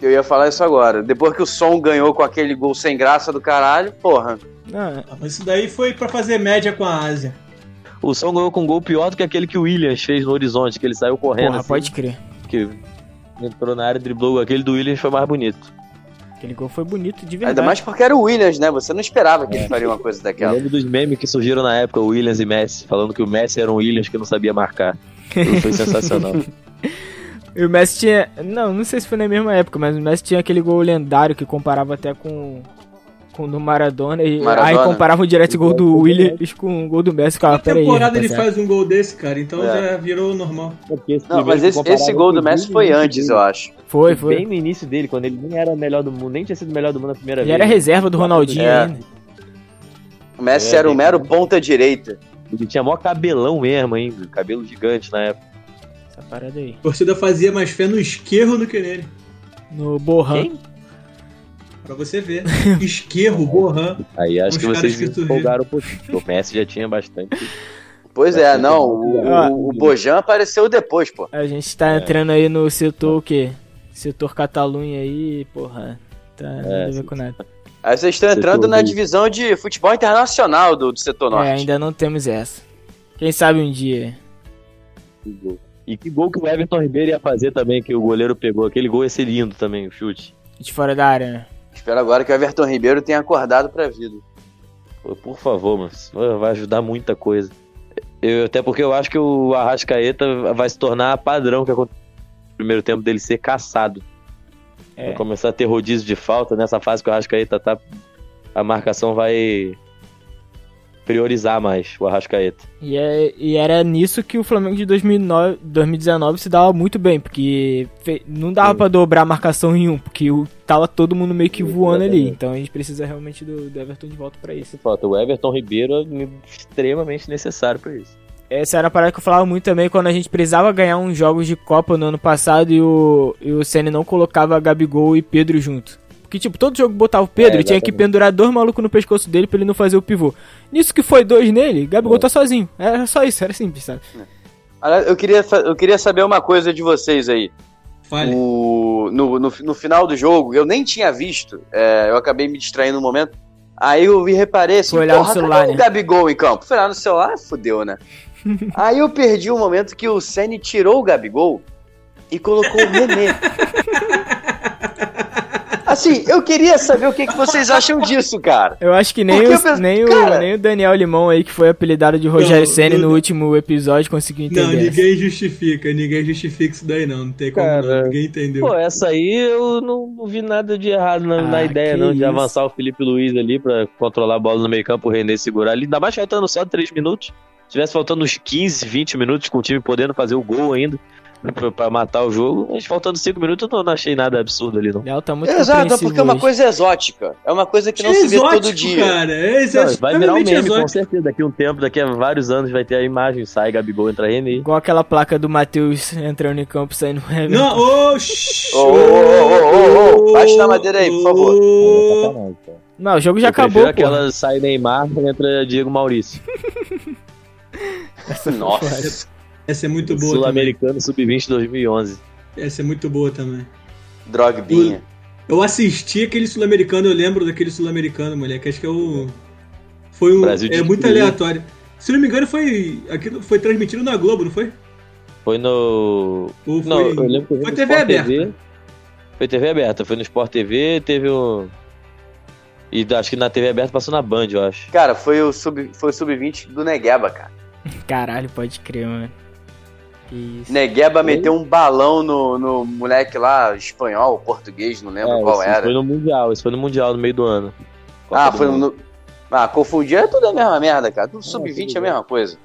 Speaker 4: Eu ia falar isso agora. Depois que o Som ganhou com aquele gol sem graça do caralho, porra.
Speaker 2: Ah, Mas isso daí foi pra fazer média com a Ásia.
Speaker 3: O som ganhou com um gol pior do que aquele que o Williams fez no horizonte, que ele saiu correndo.
Speaker 1: porra,
Speaker 3: assim,
Speaker 1: pode crer.
Speaker 3: Que entrou na área, driblou. Aquele do Williams foi mais bonito.
Speaker 1: Aquele gol foi bonito de verdade.
Speaker 4: Ainda mais porque era o Williams, né? Você não esperava que ele faria uma coisa
Speaker 3: Eu
Speaker 4: daquela.
Speaker 3: lembro dos memes que surgiram na época, o Williams e Messi, falando que o Messi era um Williams que não sabia marcar. Aquilo foi sensacional.
Speaker 1: E o Messi tinha. Não, não sei se foi na mesma época, mas o Messi tinha aquele gol lendário que comparava até com. Com o do Maradona. E
Speaker 4: Maradona.
Speaker 1: aí comparava o direto gol do Williams com o gol do Messi.
Speaker 2: Na
Speaker 1: pera aí,
Speaker 2: temporada ele faz um gol desse, cara, então
Speaker 4: É.
Speaker 2: já virou normal.
Speaker 4: Não, mas esse, esse gol do Messi foi antes, eu acho.
Speaker 1: Foi, foi.
Speaker 3: Bem no início dele, quando ele nem era o melhor do mundo, nem tinha sido o melhor do mundo na primeira
Speaker 1: Ele
Speaker 3: vez.
Speaker 1: era reserva do Ronaldinho
Speaker 4: É.
Speaker 1: ainda.
Speaker 4: O Messi
Speaker 3: É,
Speaker 4: era o
Speaker 3: bem-
Speaker 4: mero ponta direita.
Speaker 3: Ele tinha maior cabelão mesmo ainda, cabelo gigante na época.
Speaker 1: Essa parada aí.
Speaker 2: A torcida fazia mais fé no esquerro do que nele.
Speaker 1: No Borran.
Speaker 3: Quem?
Speaker 2: Pra você ver. Esquerro, Borran.
Speaker 3: Aí acho que vocês
Speaker 2: que
Speaker 3: empolgaram um pouquinho. O Messi já tinha bastante.
Speaker 4: Pois é, não. O,
Speaker 1: Ah.
Speaker 4: o, o Bojan apareceu depois, pô.
Speaker 1: A gente tá
Speaker 3: É.
Speaker 1: entrando aí no setor o quê? Setor Catalunha aí, porra. Tá nada a ver com nada.
Speaker 4: Aí vocês estão
Speaker 3: Setor
Speaker 4: entrando na divisão de futebol internacional do, do setor
Speaker 1: É,
Speaker 4: norte.
Speaker 1: ainda não temos essa. Quem sabe um dia.
Speaker 3: Que gol. E que gol que o Everton Ribeiro ia fazer também, que o goleiro pegou. Aquele gol ia ser lindo também, o chute.
Speaker 1: De fora da área, né?
Speaker 4: Espero agora que o Everton Ribeiro tenha acordado pra vida.
Speaker 3: Pô, Por favor, mano. isso Vai ajudar muita coisa. Eu, até porque eu acho que o Arrascaeta vai se tornar padrão que aconteceu no primeiro tempo dele ser caçado.
Speaker 1: É.
Speaker 3: Vai começar a ter rodízio de falta nessa fase que o Arrascaeta tá. A marcação vai. Priorizar mais o Arrascaeta.
Speaker 1: E, é, e era nisso que o Flamengo de 2009, 2019 se dava muito bem, porque não dava pra dobrar a marcação em um, porque o, tava todo mundo meio que voando ali. Então a gente precisa realmente do, do Everton de volta pra isso.
Speaker 3: Falta o Everton Ribeiro é extremamente necessário pra isso.
Speaker 1: Essa era a parada que eu falava muito também quando a gente precisava ganhar uns jogos de Copa no ano passado e o, e o Senna não colocava Gabigol e Pedro junto. Porque, tipo, todo jogo botava o Pedro
Speaker 3: É,
Speaker 1: e tinha que pendurar dois malucos no pescoço dele pra ele não fazer o pivô. Nisso que foi dois nele, Gabigol
Speaker 3: É.
Speaker 1: tá sozinho. Era só isso, era simples, sabe?
Speaker 4: Aliás, Eu queria, eu queria saber uma coisa de vocês aí.
Speaker 2: Fale.
Speaker 4: O, no, no, no final do jogo, eu nem tinha visto, é, eu acabei me distraindo no momento. Aí eu vi, reparei assim,
Speaker 1: olhar no
Speaker 4: porra,
Speaker 1: celular,
Speaker 4: cadê
Speaker 1: né?
Speaker 4: o Gabigol em campo? Fui lá no celular, fudeu, né? aí eu perdi o momento que o Ceni tirou o Gabigol e colocou o Nenê. Assim, eu queria saber o que, que vocês acham disso, cara.
Speaker 1: Eu acho que nem, o,
Speaker 4: penso,
Speaker 1: nem, o,
Speaker 4: cara-
Speaker 1: nem o Daniel Limão aí, que foi apelidado de Rogério
Speaker 2: Não,
Speaker 1: Senna
Speaker 2: não-
Speaker 1: no último episódio, conseguiu
Speaker 2: Não,
Speaker 1: entender. essa.
Speaker 2: ninguém justifica, ninguém justifica isso daí não, não tem como
Speaker 3: Cara,
Speaker 2: não, ninguém entendeu.
Speaker 3: Pô, essa aí eu não, não vi nada de errado na, na
Speaker 1: Ah,
Speaker 3: ideia,
Speaker 1: que
Speaker 3: não, de
Speaker 1: isso.
Speaker 3: avançar o Felipe Luiz ali pra controlar a bola no meio campo, o René segurar ali. Ainda mais faltando só 3 minutos. Se tivesse faltando uns 15, 20 minutos com o time podendo fazer o gol ainda pra, pra matar o jogo, mas faltando 5 minutos eu não, achei nada absurdo ali, não.
Speaker 1: Léo tá muito
Speaker 4: Exato,
Speaker 1: compreensivo
Speaker 4: porque é uma coisa exótica. É uma coisa que não
Speaker 2: É
Speaker 4: se vê todo
Speaker 2: exótico,
Speaker 4: dia.
Speaker 2: cara. É
Speaker 3: Não, vai virar um meme, com
Speaker 2: exótico.
Speaker 3: certeza. Daqui a um tempo, daqui a vários anos vai ter a imagem, sai Gabigol, entra René.
Speaker 1: Igual aquela placa do Matheus entrando em campo saindo Everton.
Speaker 2: Não, shh,
Speaker 4: Ô, ô, ô, ô, bate na madeira aí, por favor.
Speaker 2: ô.
Speaker 1: Não, o jogo já
Speaker 3: Eu
Speaker 1: acabou, pô.
Speaker 3: aquela sai Neymar, entra Diego Maurício.
Speaker 4: Nossa.
Speaker 2: Essa é muito boa também.
Speaker 3: Sul-Americano Sub-20 2011.
Speaker 2: Essa é muito boa também.
Speaker 4: Drogbinha.
Speaker 2: Eu assisti aquele sul-americano, eu lembro daquele sul-americano, moleque. Acho que é o. Foi um.
Speaker 3: Brasil
Speaker 2: é muito aleatório. Se não me engano, foi. Aquilo foi transmitido na Globo, não foi?
Speaker 3: Foi no.
Speaker 2: Ou
Speaker 3: Não,
Speaker 2: foi,
Speaker 3: eu lembro que eu
Speaker 2: foi
Speaker 3: no
Speaker 2: TV
Speaker 3: Sport
Speaker 2: aberta.
Speaker 3: TV. Foi TV aberta, foi no Sport TV, teve o. E acho que na TV aberta passou na Band, eu acho.
Speaker 4: Cara, foi o sub, foi o sub-20 do Negueba, cara.
Speaker 1: Caralho, pode crer, mano. Isso.
Speaker 4: Negueba meteu um balão no, no moleque lá, espanhol, português, não lembro
Speaker 3: É,
Speaker 4: qual era.
Speaker 3: Foi no Mundial, isso foi no Mundial no meio do ano.
Speaker 4: Ah,
Speaker 3: Copa do
Speaker 4: foi
Speaker 3: Mundo.
Speaker 4: no. Ah, confundir é tudo a mesma merda, cara. Tudo sub-20 é a mesma coisa.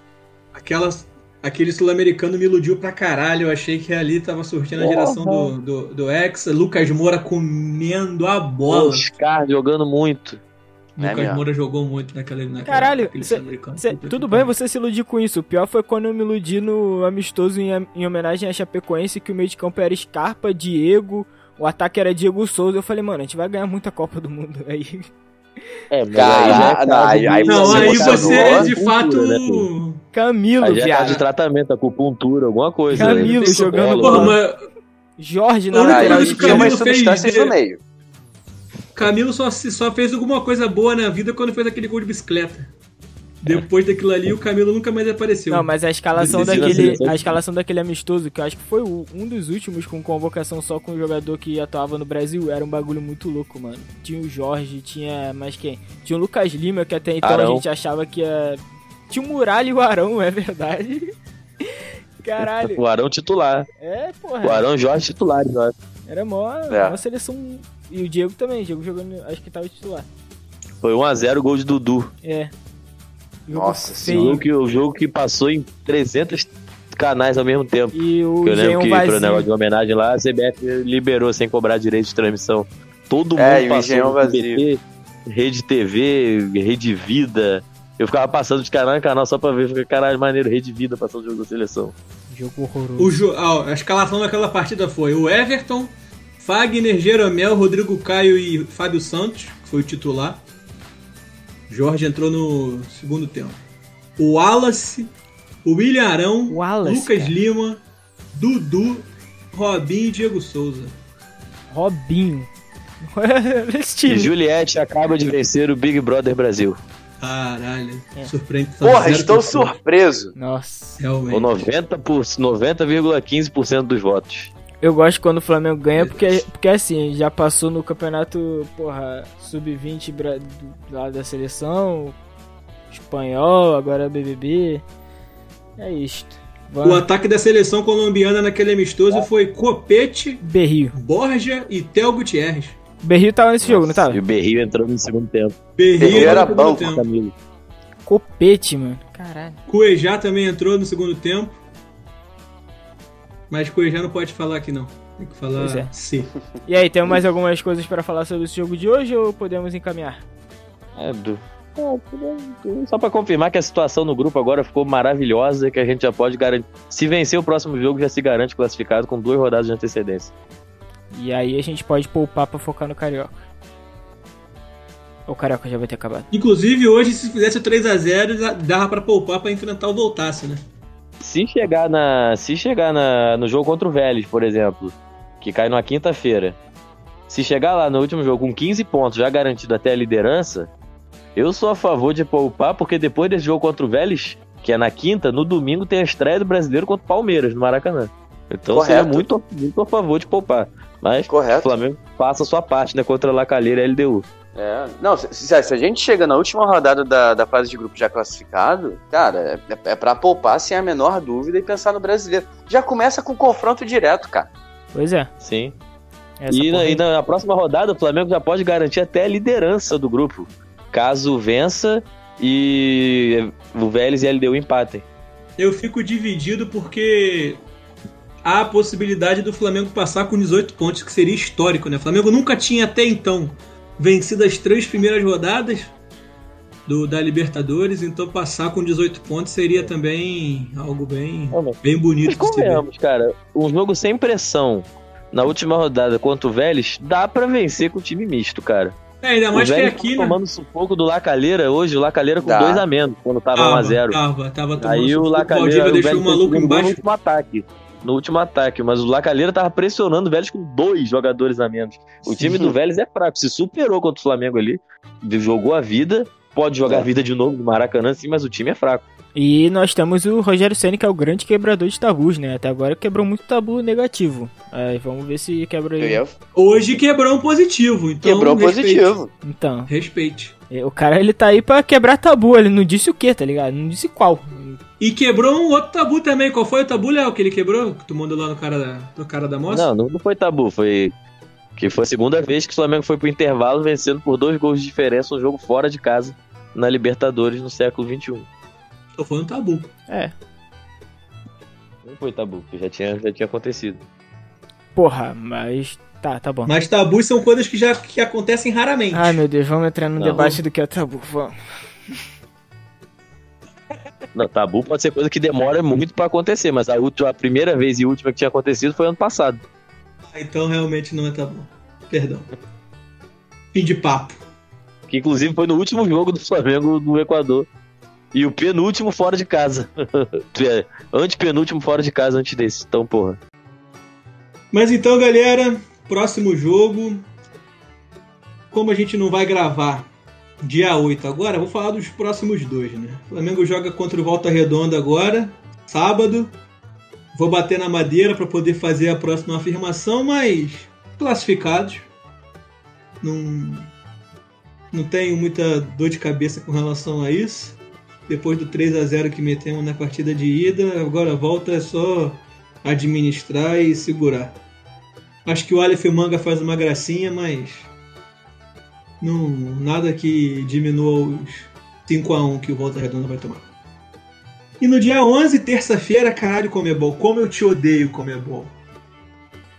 Speaker 2: Aquelas, aquele sul-americano me iludiu pra caralho. Eu achei que ali tava surgindo a geração do, do, do Hexa. Lucas Moura comendo a bola.
Speaker 3: Oscar jogando muito.
Speaker 4: É
Speaker 2: Lucas. Moura jogou muito naquele, naquele,
Speaker 1: Caralho,
Speaker 2: naquele
Speaker 1: cê-. Cê- tudo bem você se iludir com isso. O pior foi quando eu me iludi no amistoso em, em homenagem a Chapecoense, que o meio de campo era Scarpa, Diego, o ataque era Diego Souza. Eu falei, mano, a gente vai ganhar muita Copa do Mundo. Aí,
Speaker 3: É,
Speaker 4: Cara,
Speaker 3: aí já é
Speaker 4: não,
Speaker 3: caso
Speaker 4: aí- aí
Speaker 2: Não,
Speaker 4: Você
Speaker 2: aí
Speaker 4: emocionou,
Speaker 2: você é de
Speaker 3: cultura,
Speaker 2: fato.
Speaker 3: né?
Speaker 1: Camilo,
Speaker 3: Aí já caso de tratamento, acupuntura, alguma coisa.
Speaker 1: Camilo
Speaker 3: né?
Speaker 1: jogando
Speaker 3: Bola,
Speaker 2: Porra, mas
Speaker 1: Jorge na lateral
Speaker 2: o
Speaker 4: tinha
Speaker 2: Camilo
Speaker 4: substâncias
Speaker 2: de-
Speaker 4: no meio.
Speaker 2: Camilo só, só fez alguma coisa boa na vida quando fez aquele gol de bicicleta. Depois daquilo ali, o Camilo nunca mais apareceu.
Speaker 1: Não, mas a escalação daquele,
Speaker 3: seleção.
Speaker 1: a escalação daquele amistoso, que eu acho que foi o- um dos últimos com convocação só com um jogador que atuava no Brasil, era um bagulho muito louco, mano. Tinha o Jorge, tinha mais quem? Tinha o Lucas Lima, que até então a
Speaker 3: Arão.
Speaker 1: gente achava que ia... Tinha o Muralha e o Arão, é verdade. Caralho.
Speaker 3: O Arão titular.
Speaker 1: É, porra.
Speaker 3: O Arão Jorge titular, acho.
Speaker 1: Era mó,
Speaker 4: É.
Speaker 1: mó seleção... E o Diego também, o Diego jogando, acho que tava titular.
Speaker 3: Foi 1x0 gol de Dudu.
Speaker 1: É. Jogo
Speaker 4: Nossa
Speaker 3: jogo, que, o jogo que passou em 300 canais ao mesmo tempo.
Speaker 1: E o
Speaker 3: Que eu lembro
Speaker 1: Jean
Speaker 3: que pro negócio de homenagem lá, a CBF liberou sem cobrar direito de transmissão. Todo mundo
Speaker 4: É, e o
Speaker 3: passou no Rede TV, Rede Vida. Eu ficava passando de canal em canal só pra ver, fica caralho, maneiro, Rede Vida passando o jogo da seleção.
Speaker 1: Jogo horroroso.
Speaker 2: O jo- ah, a escalação daquela partida foi o Everton, Fagner, Jeromel, Rodrigo Caio e Fábio Santos, que foi o titular. Jorge entrou no segundo tempo. O Wallace, o William Arão,
Speaker 1: Wallace,
Speaker 2: Lucas
Speaker 1: cara.
Speaker 2: Lima, Dudu, Robinho e Diego Souza.
Speaker 1: Robinho.
Speaker 3: E. Juliette acaba de vencer o Big Brother Brasil.
Speaker 2: Caralho,
Speaker 1: É.
Speaker 2: surpreende.
Speaker 4: Porra, estou surpreso.
Speaker 1: Nossa.
Speaker 3: Com
Speaker 2: Realmente.
Speaker 3: 90 por- 90,15% dos votos.
Speaker 1: Eu gosto quando o Flamengo ganha porque, porque assim, já passou no campeonato, porra, sub-20 bra- do lado da seleção, espanhol, agora BBB. É isto.
Speaker 2: O
Speaker 1: Vamos.
Speaker 2: ataque da seleção colombiana naquele amistoso foi Copete,
Speaker 1: Berrio.
Speaker 2: Borja e Theo Gutierrez.
Speaker 1: Berrio tava nesse jogo, não tava?
Speaker 3: E o Berrio entrou no segundo tempo.
Speaker 2: Berrio
Speaker 4: Berrio era
Speaker 2: tempo.
Speaker 3: Camilo.
Speaker 1: Copete, mano. Caralho.
Speaker 2: Cuejá também entrou no segundo tempo. Mas Cuejá não pode falar aqui não. Tem que falar
Speaker 1: é.
Speaker 2: C.
Speaker 1: E aí, temos mais algumas coisas pra falar sobre esse jogo de hoje ou podemos encaminhar?
Speaker 3: É, do... É, Só pra confirmar que a situação no grupo agora ficou maravilhosa, que a gente já pode garantir. Se vencer o próximo jogo, já se garante classificado com duas rodadas de antecedência.
Speaker 1: E aí a gente pode poupar pra focar no Carioca. O Carioca já vai ter acabado.
Speaker 2: Inclusive, hoje, se fizesse o 3x0, dava pra poupar pra enfrentar o Voltaço, né?
Speaker 3: Se chegar na, se chegar na, no jogo contra o Vélez, por exemplo, que cai numa quinta-feira, se chegar lá no último jogo com 15 pontos já garantido até a liderança, eu sou a favor de poupar, porque depois desse jogo contra o Vélez, que é na quinta, no domingo tem a estreia do brasileiro contra o Palmeiras, no Maracanã. Então
Speaker 4: Correto.
Speaker 3: seria muito, muito a favor de poupar. Mas o
Speaker 4: Correto.
Speaker 3: Flamengo faça a sua parte, né? Contra a Lacalheira e a LDU.
Speaker 4: É, não, se, se- se a gente chega na última rodada da, da fase de grupo já classificado, cara, é, é pra poupar sem a menor dúvida e pensar no brasileiro. Já começa com confronto direto, cara.
Speaker 1: Pois é.
Speaker 3: Sim.
Speaker 1: Essa
Speaker 3: E na, e na próxima rodada, o Flamengo já pode garantir até a liderança do grupo. Caso vença e o Vélez e a LDU empatem.
Speaker 2: Eu fico dividido porque há a possibilidade do Flamengo passar com 18 pontos, que seria histórico, né? O Flamengo nunca tinha até então vencido as três primeiras rodadas do, da Libertadores, então passar com 18 pontos seria também algo bem, bem
Speaker 3: Mas
Speaker 2: bonito ver.
Speaker 3: convenhamos, cara, um jogo sem pressão na última rodada contra o Vélez, dá pra vencer com o time misto, cara.
Speaker 2: É, ainda mais
Speaker 3: o
Speaker 2: que é aqui,
Speaker 3: tá
Speaker 2: né?
Speaker 3: tomando sufoco do Lacalheira hoje, o Lacalheira com
Speaker 4: Dá.
Speaker 3: dois a menos, quando tava 1 a 0
Speaker 2: Tava, tava tomando
Speaker 3: Aí o Lacalheira
Speaker 2: Valdívia
Speaker 3: o
Speaker 2: deixou o maluco
Speaker 3: no
Speaker 2: embaixo.
Speaker 3: ataque. No último ataque, mas o Lacalheira tava pressionando o Vélez com dois jogadores a menos. O time do Vélez é fraco, se superou contra o Flamengo ali, jogou a vida, pode jogar
Speaker 4: É.
Speaker 3: a vida de novo no Maracanã, sim, mas o time é fraco.
Speaker 1: E nós temos o Rogério Ceni que é o grande quebrador de tabus, né? Até agora quebrou muito tabu negativo. Aí vamos ver se quebra
Speaker 4: ia-
Speaker 2: Hoje quebrou um positivo, então
Speaker 4: Quebrou
Speaker 2: respeite.
Speaker 4: positivo.
Speaker 1: Então,
Speaker 2: Respeite.
Speaker 1: o cara ele tá aí pra quebrar tabu, ele não disse o que, tá ligado? Não disse qual.
Speaker 2: E quebrou um outro tabu também. Qual foi o tabu, Léo, que ele quebrou? Que tu mandou lá no cara da, no cara da moça?
Speaker 3: Não, não, foi tabu, foi que foi a segunda vez que o Flamengo foi pro intervalo vencendo por dois gols de diferença um jogo fora de casa na Libertadores no século XXI.
Speaker 2: Só foi um tabu.
Speaker 1: É.
Speaker 3: Não foi tabu, porque já tinha, já tinha acontecido.
Speaker 1: Porra, mas. Tá, tá bom.
Speaker 2: Mas tabus são coisas que já que acontecem raramente.
Speaker 1: Ai meu Deus, vamos entrar no
Speaker 3: Não.
Speaker 1: debate do que é tabu. Vamos.
Speaker 3: Não, tabu pode ser coisa que demora muito pra acontecer, mas a, última, a primeira vez e última que tinha acontecido foi ano passado.
Speaker 2: Ah, Então realmente não é tabu. Perdão. Fim de papo.
Speaker 3: Que inclusive foi no último jogo do Flamengo no Equador. E o penúltimo fora de casa. Antepenúltimo fora de casa antes desse. Então, porra.
Speaker 2: Mas então, galera, próximo jogo. Como a gente não vai gravar dia 8 agora, vou falar dos próximos dois, né? O Flamengo joga contra o Volta Redonda agora, sábado. Vou bater na madeira para poder fazer a próxima afirmação, mas classificados. Não, não tenho muita dor de cabeça com relação a isso. Depois do 3 a 0 que metemos na partida de ida, agora volta é só administrar e segurar. Acho que o Aleph Manga faz uma gracinha, mas não nada que diminua os 5 a 1 que o Volta Redonda vai tomar. E no dia 11, terça-feira, caralho, Comebol, como eu te odeio, Comebol.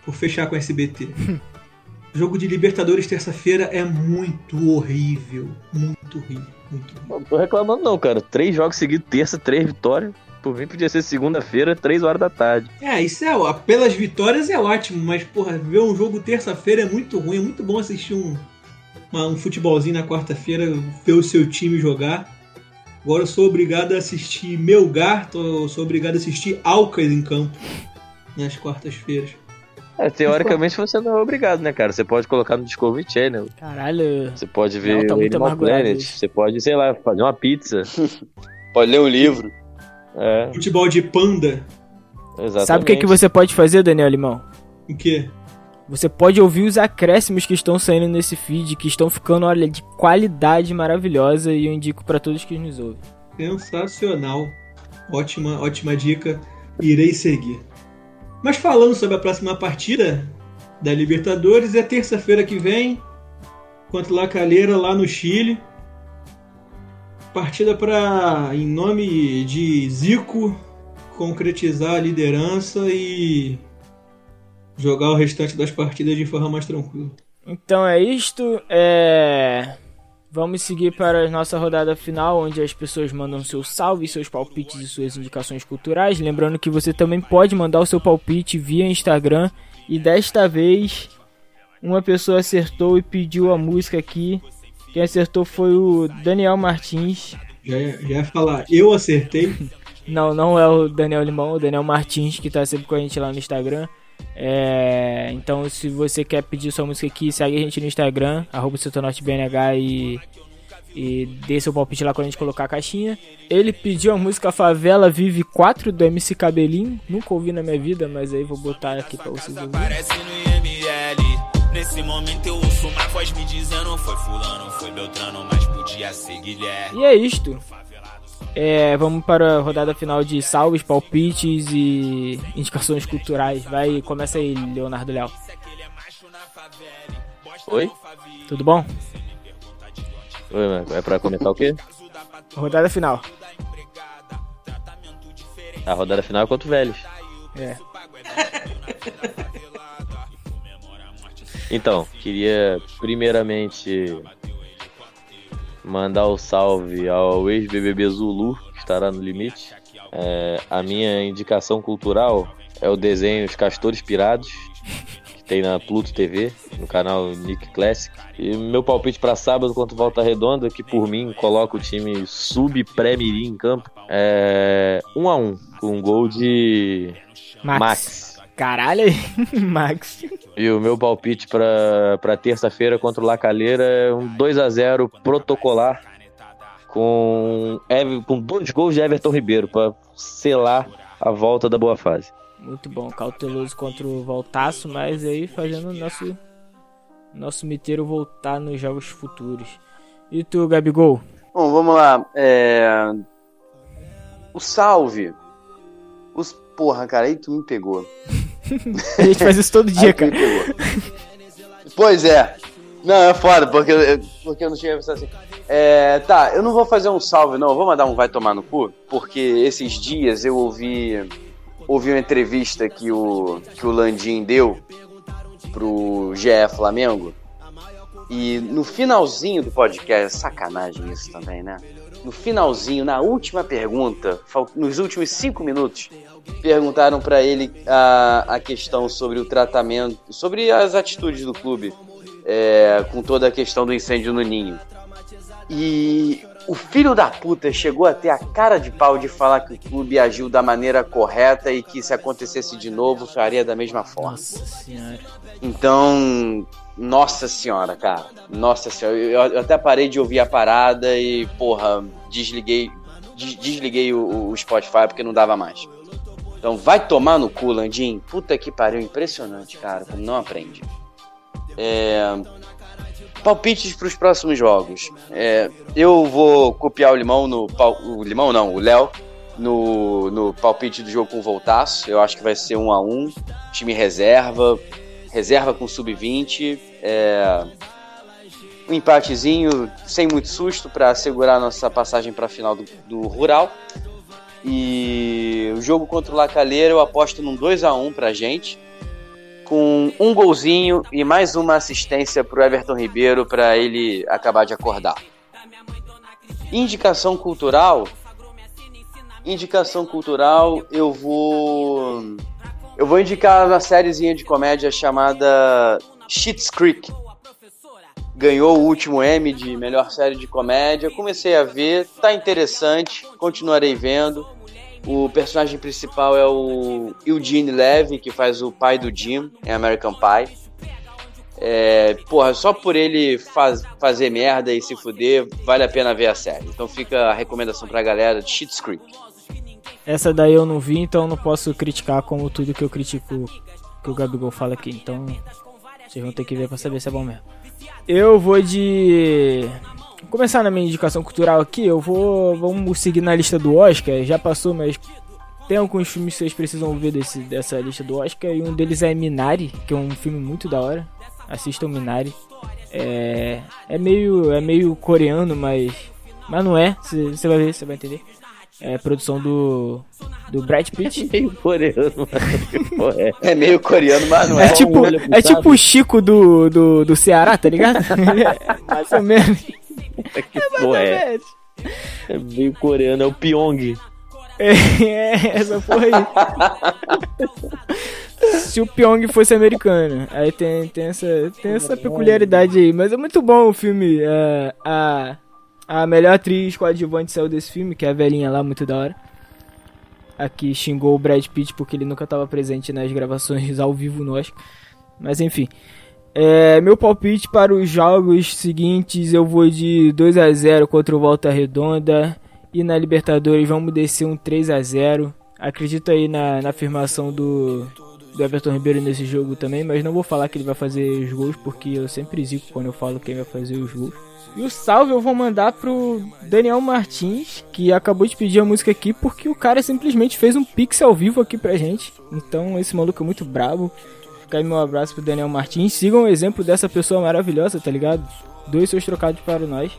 Speaker 2: Por fechar com o SBT. Jogo de Libertadores terça-feira é muito horrível, muito horrível, muito horrível.
Speaker 3: Não tô reclamando não, cara. Três jogos seguidos, terça, três vitórias. Por mim podia ser segunda-feira, três horas da tarde.
Speaker 2: É, isso é, pelas vitórias é ótimo, mas porra, ver um jogo terça-feira é muito ruim, é muito bom assistir um, uma- um futebolzinho na quarta-feira, ver o seu time jogar. Agora eu sou obrigado a assistir Melgar, tô, eu sou obrigado a assistir Alcas em campo nas quartas-feiras.
Speaker 3: É, teoricamente você não é obrigado, né, cara? Você pode colocar no Discovery Channel.
Speaker 1: Caralho.
Speaker 3: Você pode ver
Speaker 1: Não, tá
Speaker 3: o
Speaker 1: muito
Speaker 3: Animal Planet.
Speaker 1: isso.
Speaker 3: Você pode, sei lá, fazer uma pizza.
Speaker 4: Pode ler um livro.
Speaker 3: É,
Speaker 2: Futebol de panda,
Speaker 3: exatamente.
Speaker 1: Sabe o que, que você pode fazer, Daniel Limão?
Speaker 2: o quê?
Speaker 1: Você pode ouvir os acréscimos que estão saindo nesse feed, que estão ficando, olha, de qualidade maravilhosa e eu indico pra todos que nos ouvem.
Speaker 2: Sensacional. Ótima, ótima dica. Irei seguir. Mas falando sobre a próxima partida da Libertadores, é terça-feira que vem contra La Calera lá no Chile. partida para, em nome de Zico, concretizar a liderança e jogar o restante das partidas de forma mais tranquila.
Speaker 1: Então é isto. É... Vamos seguir para a nossa rodada final, onde as pessoas mandam seus salves, seus palpites e suas indicações culturais. Lembrando que você também pode mandar o seu palpite via Instagram. E desta vez, uma pessoa acertou e pediu a música aqui. Quem acertou foi o Daniel Martins.
Speaker 2: Já, ia- já ia falar, eu acertei.
Speaker 1: Não, não é o Daniel Limão, o Daniel Martins, que tá sempre com a gente lá no Instagram. É, então, se você quer pedir sua música aqui, segue a gente no Instagram, arroba BNH e, e dê seu palpite lá quando a gente colocar a caixinha. Ele pediu a música Favela Vive 4 do MC Cabelinho. Nunca ouvi na minha vida, mas aí vou botar aqui pra vocês ouvirem.
Speaker 5: Nesse momento eu ouço uma voz me dizendo: Foi Fulano, foi Beltrano, mas podia ser Guilherme.
Speaker 1: E é isto. É, vamos para a rodada final de salves, palpites e indicações culturais. Vai, começa aí, Leonardo Léo.
Speaker 3: Oi?
Speaker 1: Tudo bom?
Speaker 3: Oi, mano. É pra comentar o quê?
Speaker 1: Rodada final.
Speaker 3: A rodada final é contra o Vélez.
Speaker 1: É.
Speaker 3: Então, queria primeiramente mandar o salve ao ex-BBB Zulu, que estará no limite. É, a minha indicação cultural é o desenho Os Castores Pirados, que tem na Pluto TV, no canal Nick Classic. E meu palpite para sábado contra Volta Redonda, que por mim coloca o time sub-pré-mirim em campo, é 1 a 1 com um gol de
Speaker 1: Max.
Speaker 3: Max.
Speaker 1: Caralho aí, Max.
Speaker 3: E o meu palpite pra, pra terça-feira contra o Lacalheira é um 2 a 0 protocolar com, Ever- com dois gols de Everton Ribeiro pra selar a volta da boa fase.
Speaker 1: Muito bom, cauteloso contra o Voltaço, mas aí fazendo o nosso, nosso miteiro voltar nos jogos futuros. E tu, Gabigol?
Speaker 4: Bom, vamos lá. É... O salve. Os... Porra, cara, aí tu me pegou.
Speaker 1: A gente faz isso todo dia, cara.
Speaker 4: pois é. Não, é foda, porque, eu- porque eu não tinha pensado assim. É, tá, eu não vou fazer um salve, não. Eu vou mandar um vai tomar no cu, porque esses dias eu ouvi ouvi uma entrevista que o, que o Landim deu pro GE Flamengo. E no finalzinho do podcast, sacanagem isso também, né? No finalzinho, na última pergunta, nos últimos cinco minutos, perguntaram pra ele a, a questão sobre o tratamento, sobre as atitudes do clube é, com toda a questão do incêndio no Ninho. E o filho da puta chegou a ter a cara de pau de falar que o clube agiu da maneira correta e que se acontecesse de novo faria da mesma forma.
Speaker 1: Nossa senhora.
Speaker 4: Então, nossa senhora, cara. Nossa senhora. Eu, eu até parei de ouvir a parada e, porra, desliguei, des- desliguei o, o Spotify porque não dava mais. Então vai tomar no cu, Landim. Puta que pariu, impressionante, cara, como não aprende. É, Palpites para os próximos jogos. É, eu vou copiar o Limão no. O Limão não, o Léo. No, no palpite do jogo com o Voltaço. Eu acho que vai ser um a um. Time reserva. Reserva com sub-20. É, um empatezinho sem muito susto para assegurar nossa passagem para a final do, do Rural. E o jogo contra o Lacalheira eu aposto num 2 a 1 pra gente com um golzinho e mais uma assistência pro Everton Ribeiro para ele acabar de acordar. Indicação cultural. Indicação cultural, eu vou eu vou indicar uma sériezinha de comédia chamada Schitt's Creek. Ganhou o último M de melhor série de comédia. Comecei a ver, tá interessante, continuarei vendo. O personagem principal é o Eugene Levy, que faz o pai do Jim em American Pie. É, porra, só por ele faz- fazer merda e se fuder, vale a pena ver a série. Então fica a recomendação pra galera de Schitt's Creek.
Speaker 1: Essa daí eu não vi, então não posso criticar como tudo que eu critico que o Gabigol fala aqui. Então vocês vão ter que ver pra saber se é bom mesmo. Eu vou de. Começar na minha indicação cultural aqui. Eu vou. Vamos seguir na lista do Oscar. Já passou, mas tem alguns filmes que vocês precisam ver desse, dessa lista do Oscar. E um deles é Minari, que é um filme muito da hora. Assistam Minari. É, é meio é meio coreano, mas Mas não é, você vai ver, você vai entender. É produção do. do Brad Pitt.
Speaker 3: Meio coreano, mano. É.
Speaker 4: É meio coreano, mas não é.
Speaker 1: É tipo,
Speaker 3: olho
Speaker 1: é tipo o Chico do, do, do Ceará, tá ligado? Mais ou menos.
Speaker 3: Que porra é? É meio coreano, é o Pyong.
Speaker 1: É, é, essa porra aí. Se o Pyong fosse americano. Aí tem, tem, essa, tem essa peculiaridade aí. Mas é muito bom o filme. é, a, a melhor atriz coadjuvante saiu desse filme, que é a velhinha lá, muito da hora. A que xingou o Brad Pitt porque ele nunca estava presente nas gravações ao vivo Oscar. Mas enfim. É, meu palpite para os jogos seguintes, eu vou de 2 a 0 contra o Volta Redonda. E na Libertadores vamos descer um 3 a 0 Acredito aí na, na afirmação do, do Everton Ribeiro nesse jogo também, mas não vou falar que ele vai fazer os gols, porque eu sempre zico quando eu falo quem vai fazer os gols. E o salve eu vou mandar pro Daniel Martins, que acabou de pedir a música aqui, porque o cara simplesmente fez um pix ao vivo aqui pra gente. Então esse maluco é muito brabo. Fica aí meu abraço pro Daniel Martins. Sigam o exemplo dessa pessoa maravilhosa, tá ligado? Dois seus trocados para nós.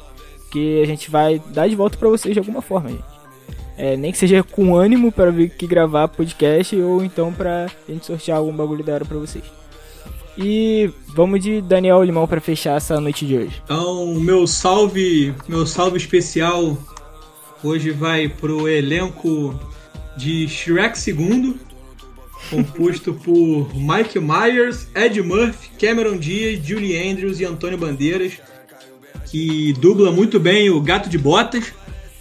Speaker 1: Que a gente vai dar de volta pra vocês de alguma forma, gente. É, nem que seja com ânimo para vir aqui gravar podcast ou então pra gente sortear algum bagulho da hora pra vocês. E vamos de Daniel Limão pra fechar essa noite de hoje.
Speaker 2: Então, meu salve, meu salve especial hoje vai pro elenco de Shrek 2, composto por Mike Myers, Ed Murphy, Cameron Diaz, Julie Andrews e Antônio Bandeiras, que dubla muito bem o Gato de Botas.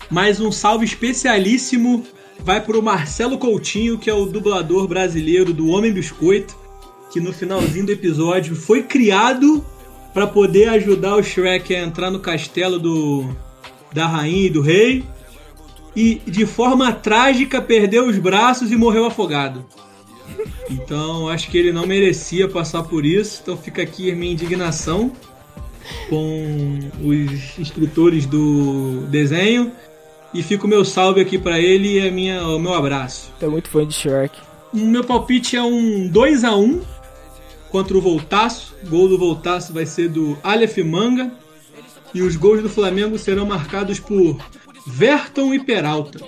Speaker 2: Mas um salve especialíssimo vai pro Marcelo Coutinho, que é o dublador brasileiro do Homem Biscoito, que no finalzinho do episódio foi criado para poder ajudar o Shrek a entrar no castelo do da rainha e do rei e de forma trágica perdeu os braços e morreu afogado. Então acho que ele não merecia passar por isso. Então fica aqui a minha indignação com os escritores do desenho e fica o meu salve aqui para ele e a minha, o meu abraço.
Speaker 1: Tô muito fã de Shrek.
Speaker 2: O meu palpite é um 2 a 1 contra o Voltaço. Gol do Voltaço vai ser do Aleph Manga. E os gols do Flamengo serão marcados por Verton e Peralta.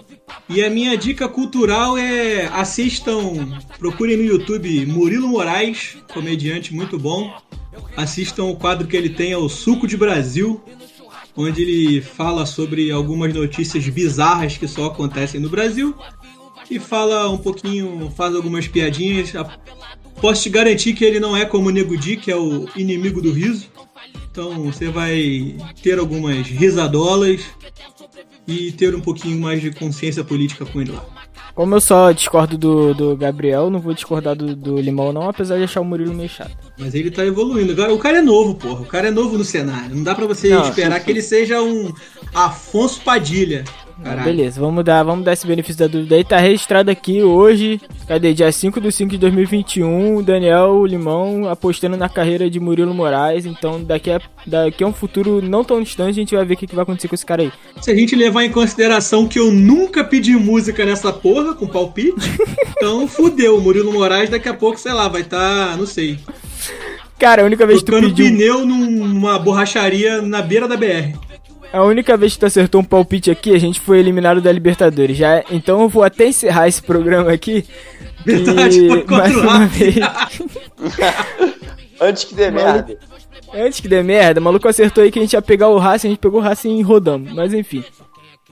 Speaker 2: E a minha dica cultural é assistam, procurem no YouTube Murilo Moraes, comediante muito bom. Assistam o quadro que ele tem, é o Suco de Brasil, onde ele fala sobre algumas notícias bizarras que só acontecem no Brasil e fala um pouquinho, faz algumas piadinhas. Posso te garantir que ele não é como o Nego Di, que é o inimigo do riso. Então você vai ter algumas risadolas e ter um pouquinho mais de consciência política com ele lá.
Speaker 1: Como eu só discordo do, do Gabriel, não vou discordar do, do Limão não, apesar de achar o Murilo meio chato.
Speaker 2: Mas ele tá evoluindo. O cara é novo, porra. O cara é novo no cenário. Não dá pra você
Speaker 1: Não,
Speaker 2: esperar que ele seja um Afonso Padilha. Caralho.
Speaker 1: Beleza, vamos dar, vamos dar esse benefício da dúvida aí. Tá registrado aqui hoje, cadê? Dia 5 de 5 de 2021, Daniel Limão apostando na carreira de Murilo Moraes. Então daqui a, daqui a um futuro não tão distante a gente vai ver o que, que vai acontecer com esse cara aí.
Speaker 2: Se a gente levar em consideração que eu nunca pedi música nessa porra com palpite, então fudeu. O Murilo Moraes daqui a pouco, sei lá, vai estar, não sei,
Speaker 1: Cara, a única vez que tu pediu.
Speaker 2: pneu numa borracharia na beira da BR.
Speaker 1: A única vez que tu acertou um palpite aqui, a gente foi eliminado da Libertadores. Já, então eu vou até encerrar esse programa aqui.
Speaker 2: Verdade,
Speaker 1: E, mais uma vez.
Speaker 4: Antes que dê merda.
Speaker 1: Antes que dê merda, o maluco acertou aí que a gente ia pegar o Racing, a gente pegou o Racing e rodamos. Mas enfim.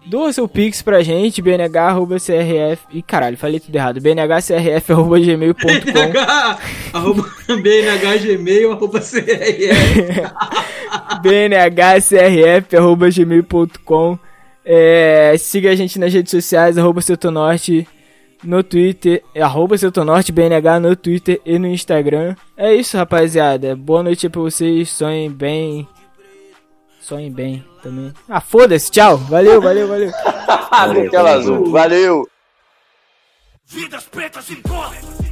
Speaker 1: Doa seu pix pra gente, bnh.crf. Ih, caralho, falei tudo errado. bnhcrf.gmail.com
Speaker 2: BNH, arroba, BNHgmail, arroba CRF.
Speaker 1: bnhcrf.gmail.com é, Siga a gente nas redes sociais, arroba Setonorte no Twitter, arroba Setonorte, BNH no Twitter e no Instagram. É isso, rapaziada. Boa noite pra vocês, sonhem bem. Sonhem bem também. Ah, foda-se, tchau. Valeu, valeu, valeu.
Speaker 4: Aquela azul. Valeu.
Speaker 5: Vidas pretas importam.